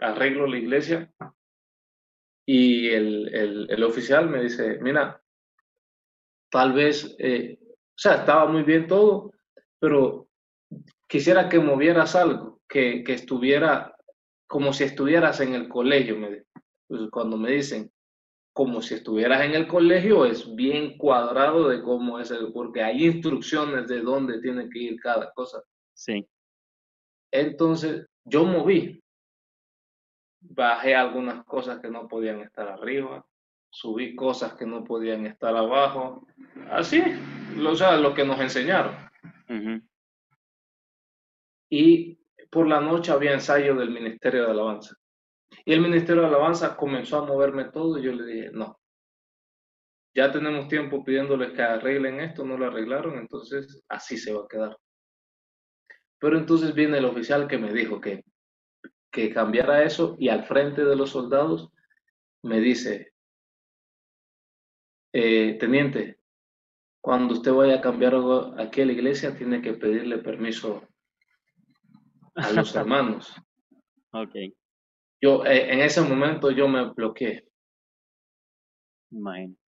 arreglo la iglesia Y el, el, oficial me dice, mira, tal vez, eh, o sea, estaba muy bien todo, pero quisiera que movieras algo, que, que estuviera como si estuvieras en el colegio. Pues cuando me dicen, como si estuvieras en el colegio, es bien cuadrado de cómo es el, porque hay instrucciones de dónde tiene que ir cada cosa. Sí. Entonces, yo moví, bajé algunas cosas que no podían estar arriba, subí cosas que no podían estar abajo, así, o sea, lo que nos enseñaron. Y por la noche había ensayo del Ministerio de Alabanza. Y el Ministerio de Alabanza comenzó a moverme todo y yo le dije, no, ya tenemos tiempo pidiéndoles que arreglen esto, no lo arreglaron, entonces así se va a quedar. Pero entonces viene el oficial que me dijo que, que cambiara eso y al frente de los soldados me dice, eh, teniente, cuando usted vaya a cambiar algo aquí a la iglesia, tiene que pedirle permiso a los [LAUGHS] hermanos. ok. Yo, eh, en ese momento yo me bloqueé.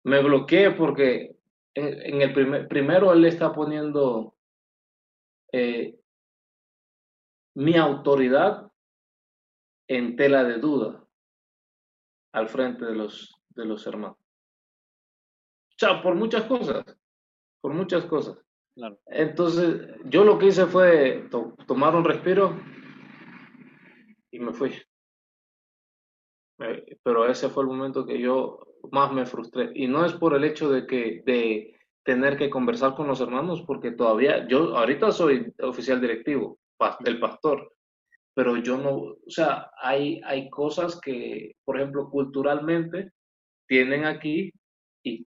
Me bloqueé porque en, el primer, primero él está poniendo eh, mi autoridad en tela de duda al frente de los, de los hermanos. O sea, por muchas cosas, por muchas cosas. Entonces, yo lo que hice fue tomar un respiro y me fui. Eh, pero ese fue el momento que yo más me frustré. Y no es por el hecho de que de tener que conversar con los hermanos, porque todavía, yo ahorita soy oficial directivo del pastor, pero yo no, o sea, hay, hay cosas que, por ejemplo, culturalmente tienen aquí y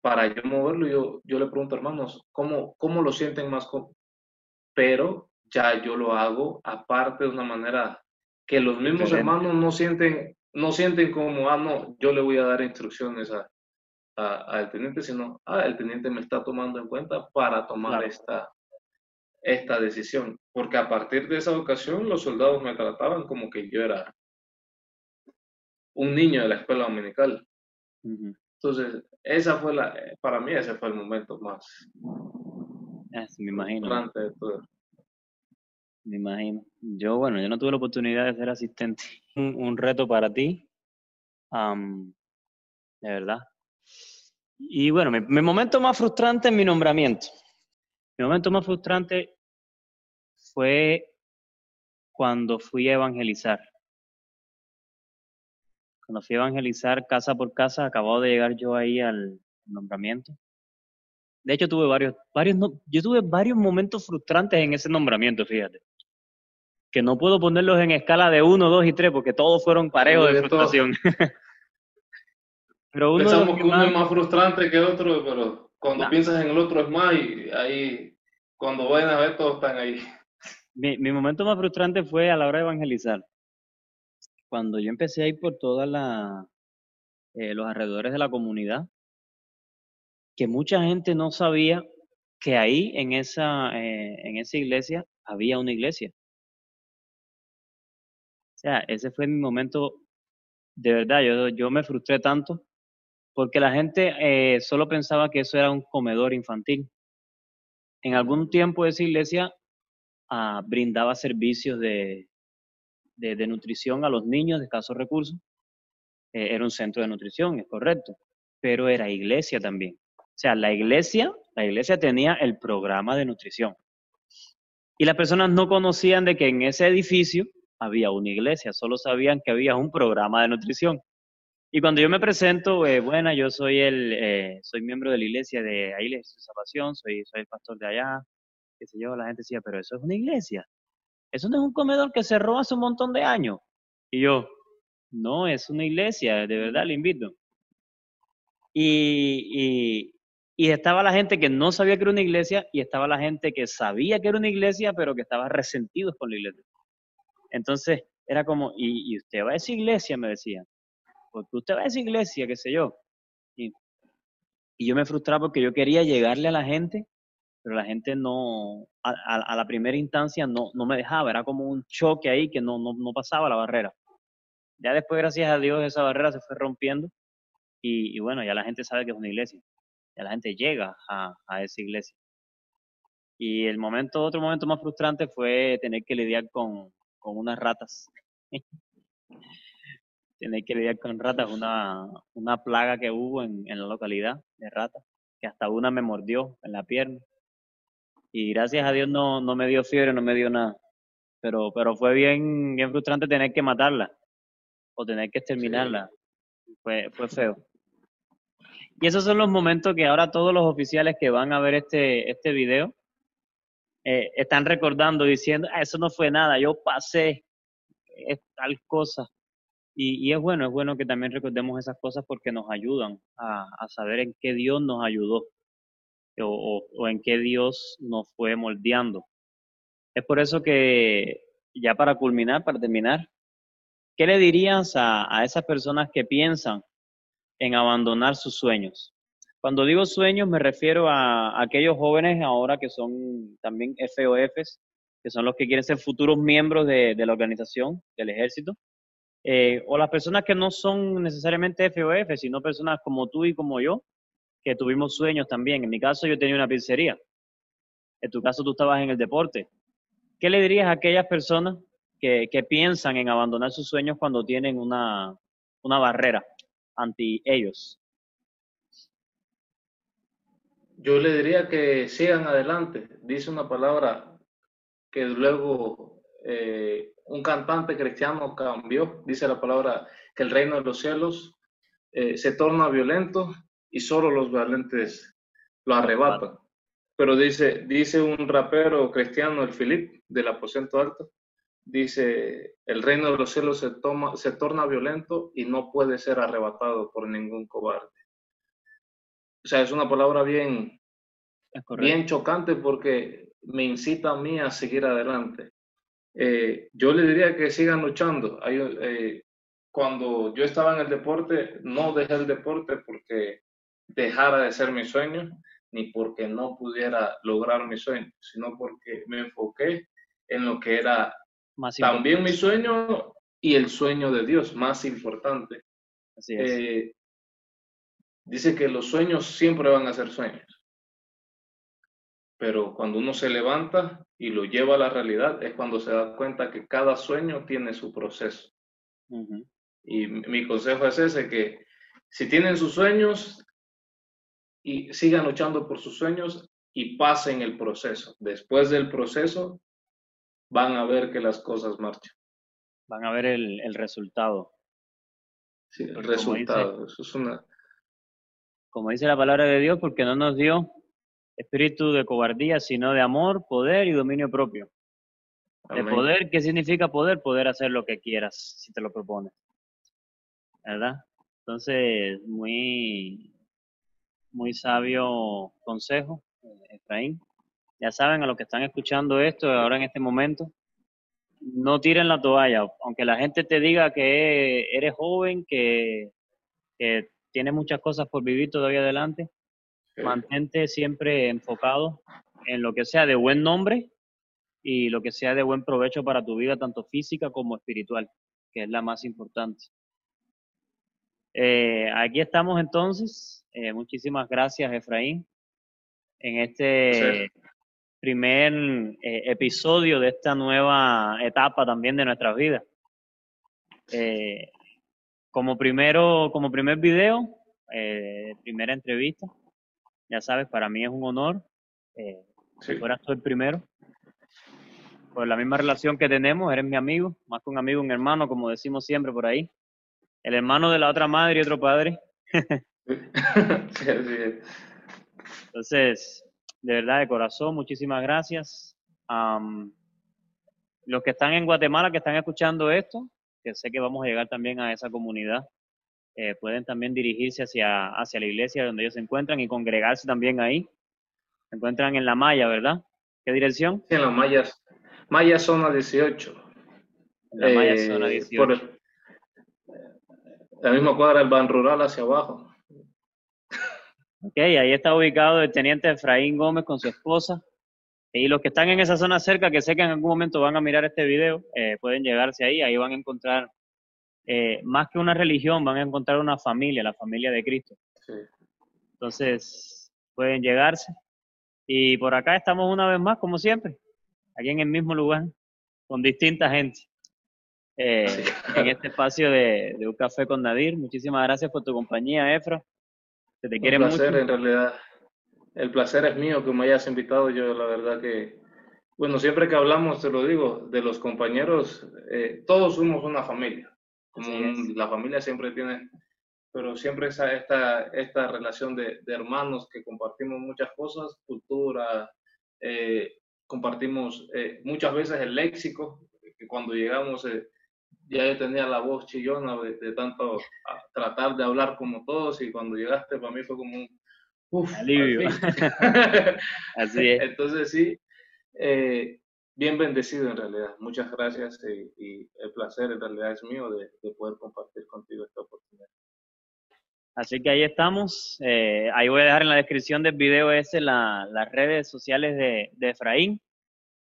para yo moverlo, yo, yo le pregunto, hermanos, ¿cómo, cómo lo sienten más? Pero ya yo lo hago aparte de una manera que los mismos hermanos no sienten no sienten como, ah, no, yo le voy a dar instrucciones a, al teniente, sino, ah, el teniente me está tomando en cuenta para tomar esta, esta decisión. Porque a partir de esa ocasión los soldados me trataban como que yo era un niño de la escuela dominical. Entonces, esa fue la, para mí ese fue el momento más... me imagino. De todo. Me imagino. Yo, bueno, yo no tuve la oportunidad de ser asistente. [LAUGHS] Un, reto para ti, de verdad. Y bueno, mi, momento más frustrante es mi nombramiento. Mi momento más frustrante fue cuando fui a evangelizar. Cuando fui a evangelizar casa por casa, acabado de llegar yo ahí al nombramiento. De hecho, tuve varios, varios, yo tuve varios momentos frustrantes en ese nombramiento, fíjate que no puedo ponerlos en escala de 1, 2 y 3 porque todos fueron parejos de frustración. [LAUGHS] pero uno Pensamos que uno es más frustrante que otro, pero cuando piensas en el otro es más y ahí, cuando vayan a ver, todos están ahí. Mi, mi momento más frustrante fue a la hora de evangelizar. Cuando yo empecé a ir por todos eh, los alrededores de la comunidad, que mucha gente no sabía que ahí en esa, eh, en esa iglesia había una iglesia. Sea, ese fue mi momento, de verdad, yo, yo me frustré tanto porque la gente eh, solo pensaba que eso era un comedor infantil. En algún tiempo esa iglesia ah, brindaba servicios de, de, nutrición a los niños de escasos recursos. Eh, era un centro de nutrición, es correcto, pero era iglesia también. O sea, la iglesia, la iglesia tenía el programa de nutrición. Y las personas no conocían de que en ese edificio había una iglesia, solo sabían que había un programa de nutrición. Y cuando yo me presento, eh, bueno, yo soy el, eh, soy miembro de la iglesia de ahí, de Salvación, soy, soy el pastor de allá, qué sé yo, la gente decía, pero eso es una iglesia, eso no es un comedor que cerró hace un montón de años. Y yo, no, es una iglesia, de verdad le invito. Y, y, y estaba la gente que no sabía que era una iglesia y estaba la gente que sabía que era una iglesia, pero que estaba resentidos con la iglesia. Entonces era como, ¿y, usted va a esa iglesia? Me decían. Porque usted va a esa iglesia, qué sé yo. Y, yo me frustraba porque yo quería llegarle a la gente, pero la gente no, a, la primera instancia no, no me dejaba. Era como un choque ahí que no, no, no pasaba la barrera. Ya después, gracias a Dios, esa barrera se fue rompiendo y, bueno, ya la gente sabe que es una iglesia, ya la gente llega a, a esa iglesia. Y el momento, otro momento más frustrante fue tener que lidiar con, con unas ratas. [LAUGHS] tener que lidiar con ratas, una, una plaga que hubo en, en la localidad de ratas, que hasta una me mordió en la pierna. Y gracias a Dios no, no me dio fiebre, no me dio nada. Pero, pero fue bien, bien frustrante tener que matarla o tener que exterminarla. Fue, fue feo. Y esos son los momentos que ahora todos los oficiales que van a ver este, este video eh, están recordando, diciendo, ah, eso no fue nada, yo pasé es tal cosa. Y, y, es bueno, es bueno que también recordemos esas cosas porque nos ayudan a, a saber en qué Dios nos ayudó o, o, en qué Dios nos fue moldeando. Es por eso que, ya para culminar, para terminar, ¿qué le dirías a, a esas personas que piensan en abandonar sus sueños? Cuando digo sueños me refiero a, aquellos jóvenes ahora que son también FOFs, que son los que quieren ser futuros miembros de, la organización, del ejército, eh, o las personas que no son necesariamente FOF, sino personas como tú y como yo, que tuvimos sueños también. En mi caso yo tenía una pizzería. En tu caso tú estabas en el deporte. ¿Qué le dirías a aquellas personas que, piensan en abandonar sus sueños cuando tienen una barrera ante ellos? Yo le diría que sigan adelante. Dice una palabra que luego eh, un cantante cristiano cambió. Dice la palabra que el reino de los cielos eh, se torna violento y solo los valientes lo arrebatan. Pero dice, dice un rapero cristiano, el Filip, del aposento alto, dice, el reino de los cielos se, toma, se torna violento y no puede ser arrebatado por ningún cobarde. O sea, es una palabra bien, bien chocante porque me incita a mí a seguir adelante. Eh, yo le diría que sigan luchando. Hay, eh, cuando yo estaba en el deporte, no dejé el deporte porque dejara de ser mi sueño, ni porque no pudiera lograr mi sueño, sino porque me enfoqué en lo que era también mi sueño y el sueño de Dios, más importante. Así es. Eh, dice que los sueños siempre van a ser sueños. Pero cuando uno se levanta y lo lleva a la realidad, es cuando se da cuenta que cada sueño tiene su proceso. Y mi consejo es ese, que si tienen sus sueños y sigan luchando por sus sueños y pasen el proceso. Después del proceso van a ver que las cosas marchan. Van a ver el, el resultado. Sí, el resultado. Eso es una, como dice la palabra de Dios, porque no nos dio espíritu de cobardía, sino de amor, poder y dominio propio. De poder, ¿qué significa poder? Poder hacer lo que quieras, si te lo propones. ¿Verdad? Entonces, muy, muy sabio consejo, Efraín. Ya saben, a los que están escuchando esto ahora en este momento, no tiren la toalla, aunque la gente te diga que eres joven, que, que tiene muchas cosas por vivir todavía adelante. Mantente siempre enfocado en lo que sea de buen nombre y lo que sea de buen provecho para tu vida, tanto física como espiritual, que es la más importante. Eh, aquí estamos entonces. Eh, muchísimas gracias, Efraín, en este sí. primer eh, episodio de esta nueva etapa también de nuestras vidas. Como primero, como primer video, eh, primera entrevista, ya sabes, para mí es un honor. Eh, Sí. fueras tú el primero. Por la misma relación que tenemos, eres mi amigo, más que un amigo, un hermano, como decimos siempre por ahí. El hermano de la otra madre y otro padre. [LAUGHS] Sí. Entonces, de verdad, de corazón, muchísimas gracias. Am, los que están en Guatemala, que están escuchando esto, que sé que vamos a llegar también a esa comunidad, eh, pueden también dirigirse hacia, hacia la iglesia donde ellos se encuentran y congregarse también ahí. Se encuentran en La Maya, ¿verdad? ¿Qué dirección? Sí, en los mayas, Maya zona 18. En La Maya, Eh, zona 18. por el- la misma cuadra del Ban Rural hacia abajo. Ok, ahí está ubicado el teniente Efraín Gómez con su esposa. Y los que están en esa zona cerca, que sé que en algún momento van a mirar este video, eh, pueden llegarse ahí, ahí van a encontrar eh, más que una religión, van a encontrar una familia, la familia de Cristo. Entonces, pueden llegarse. Y por acá estamos una vez más, como siempre, aquí en el mismo lugar, con distinta gente. Eh, en este espacio de, Un Café con Nadir. Muchísimas gracias por tu compañía, Efra. Se te quiere Un placer, en realidad. El placer es mío que me hayas invitado. Yo, la verdad que, bueno, siempre que hablamos, te lo digo, de los compañeros, eh, todos somos una familia. Como la familia siempre tiene, pero siempre esa, esta, esta relación de, hermanos que compartimos muchas cosas, cultura, eh, compartimos muchas veces el léxico, que cuando llegamos ya yo tenía la voz chillona de, tanto tratar de hablar como todos y cuando llegaste para mí fue como un uf, alivio. [LAUGHS] Así es. Entonces sí, eh, bien bendecido en realidad. Muchas gracias y, el placer en realidad es mío de, poder compartir contigo esta oportunidad. Así que ahí estamos. Eh, ahí voy a dejar en la descripción del video ese las redes sociales de, de Efraín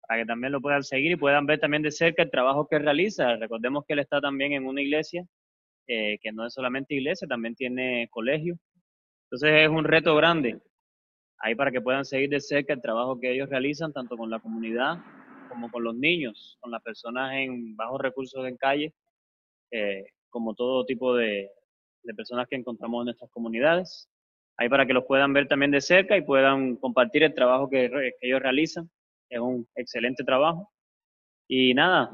para que también lo puedan seguir y puedan ver también de cerca el trabajo que realiza. Recordemos que él está también en una iglesia, eh, que no es solamente iglesia, también tiene colegio. Entonces es un reto grande ahí para que puedan seguir de cerca el trabajo que ellos realizan, tanto con la comunidad como con los niños, con las personas en bajos recursos en calle, eh, como todo tipo de, personas que encontramos en nuestras comunidades. Ahí para que los puedan ver también de cerca y puedan compartir el trabajo que ellos realizan es un excelente trabajo. Y nada,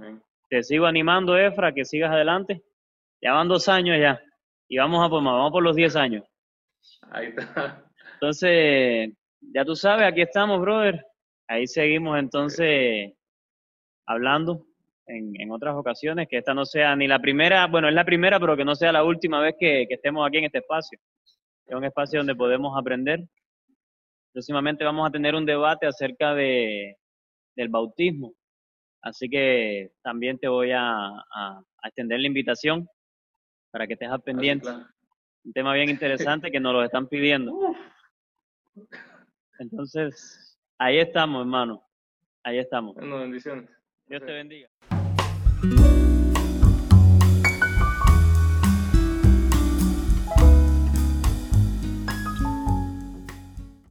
te sigo animando, Efra, que sigas adelante. Ya van dos años ya. Y vamos a por más, vamos por los diez años. Ahí está. Entonces, ya tú sabes, aquí estamos, brother. Ahí seguimos entonces hablando en, en, otras ocasiones, que esta no sea ni la primera, bueno, es la primera, pero que no sea la última vez que, que estemos aquí en este espacio. Es un espacio donde podemos aprender. Próximamente vamos a tener un debate acerca de, del bautismo. Así que también te voy a, extender la invitación para que estés al pendiente. Un tema bien interesante que nos lo están pidiendo. Entonces, ahí estamos, hermano. Ahí estamos. bendiciones. Dios te bendiga.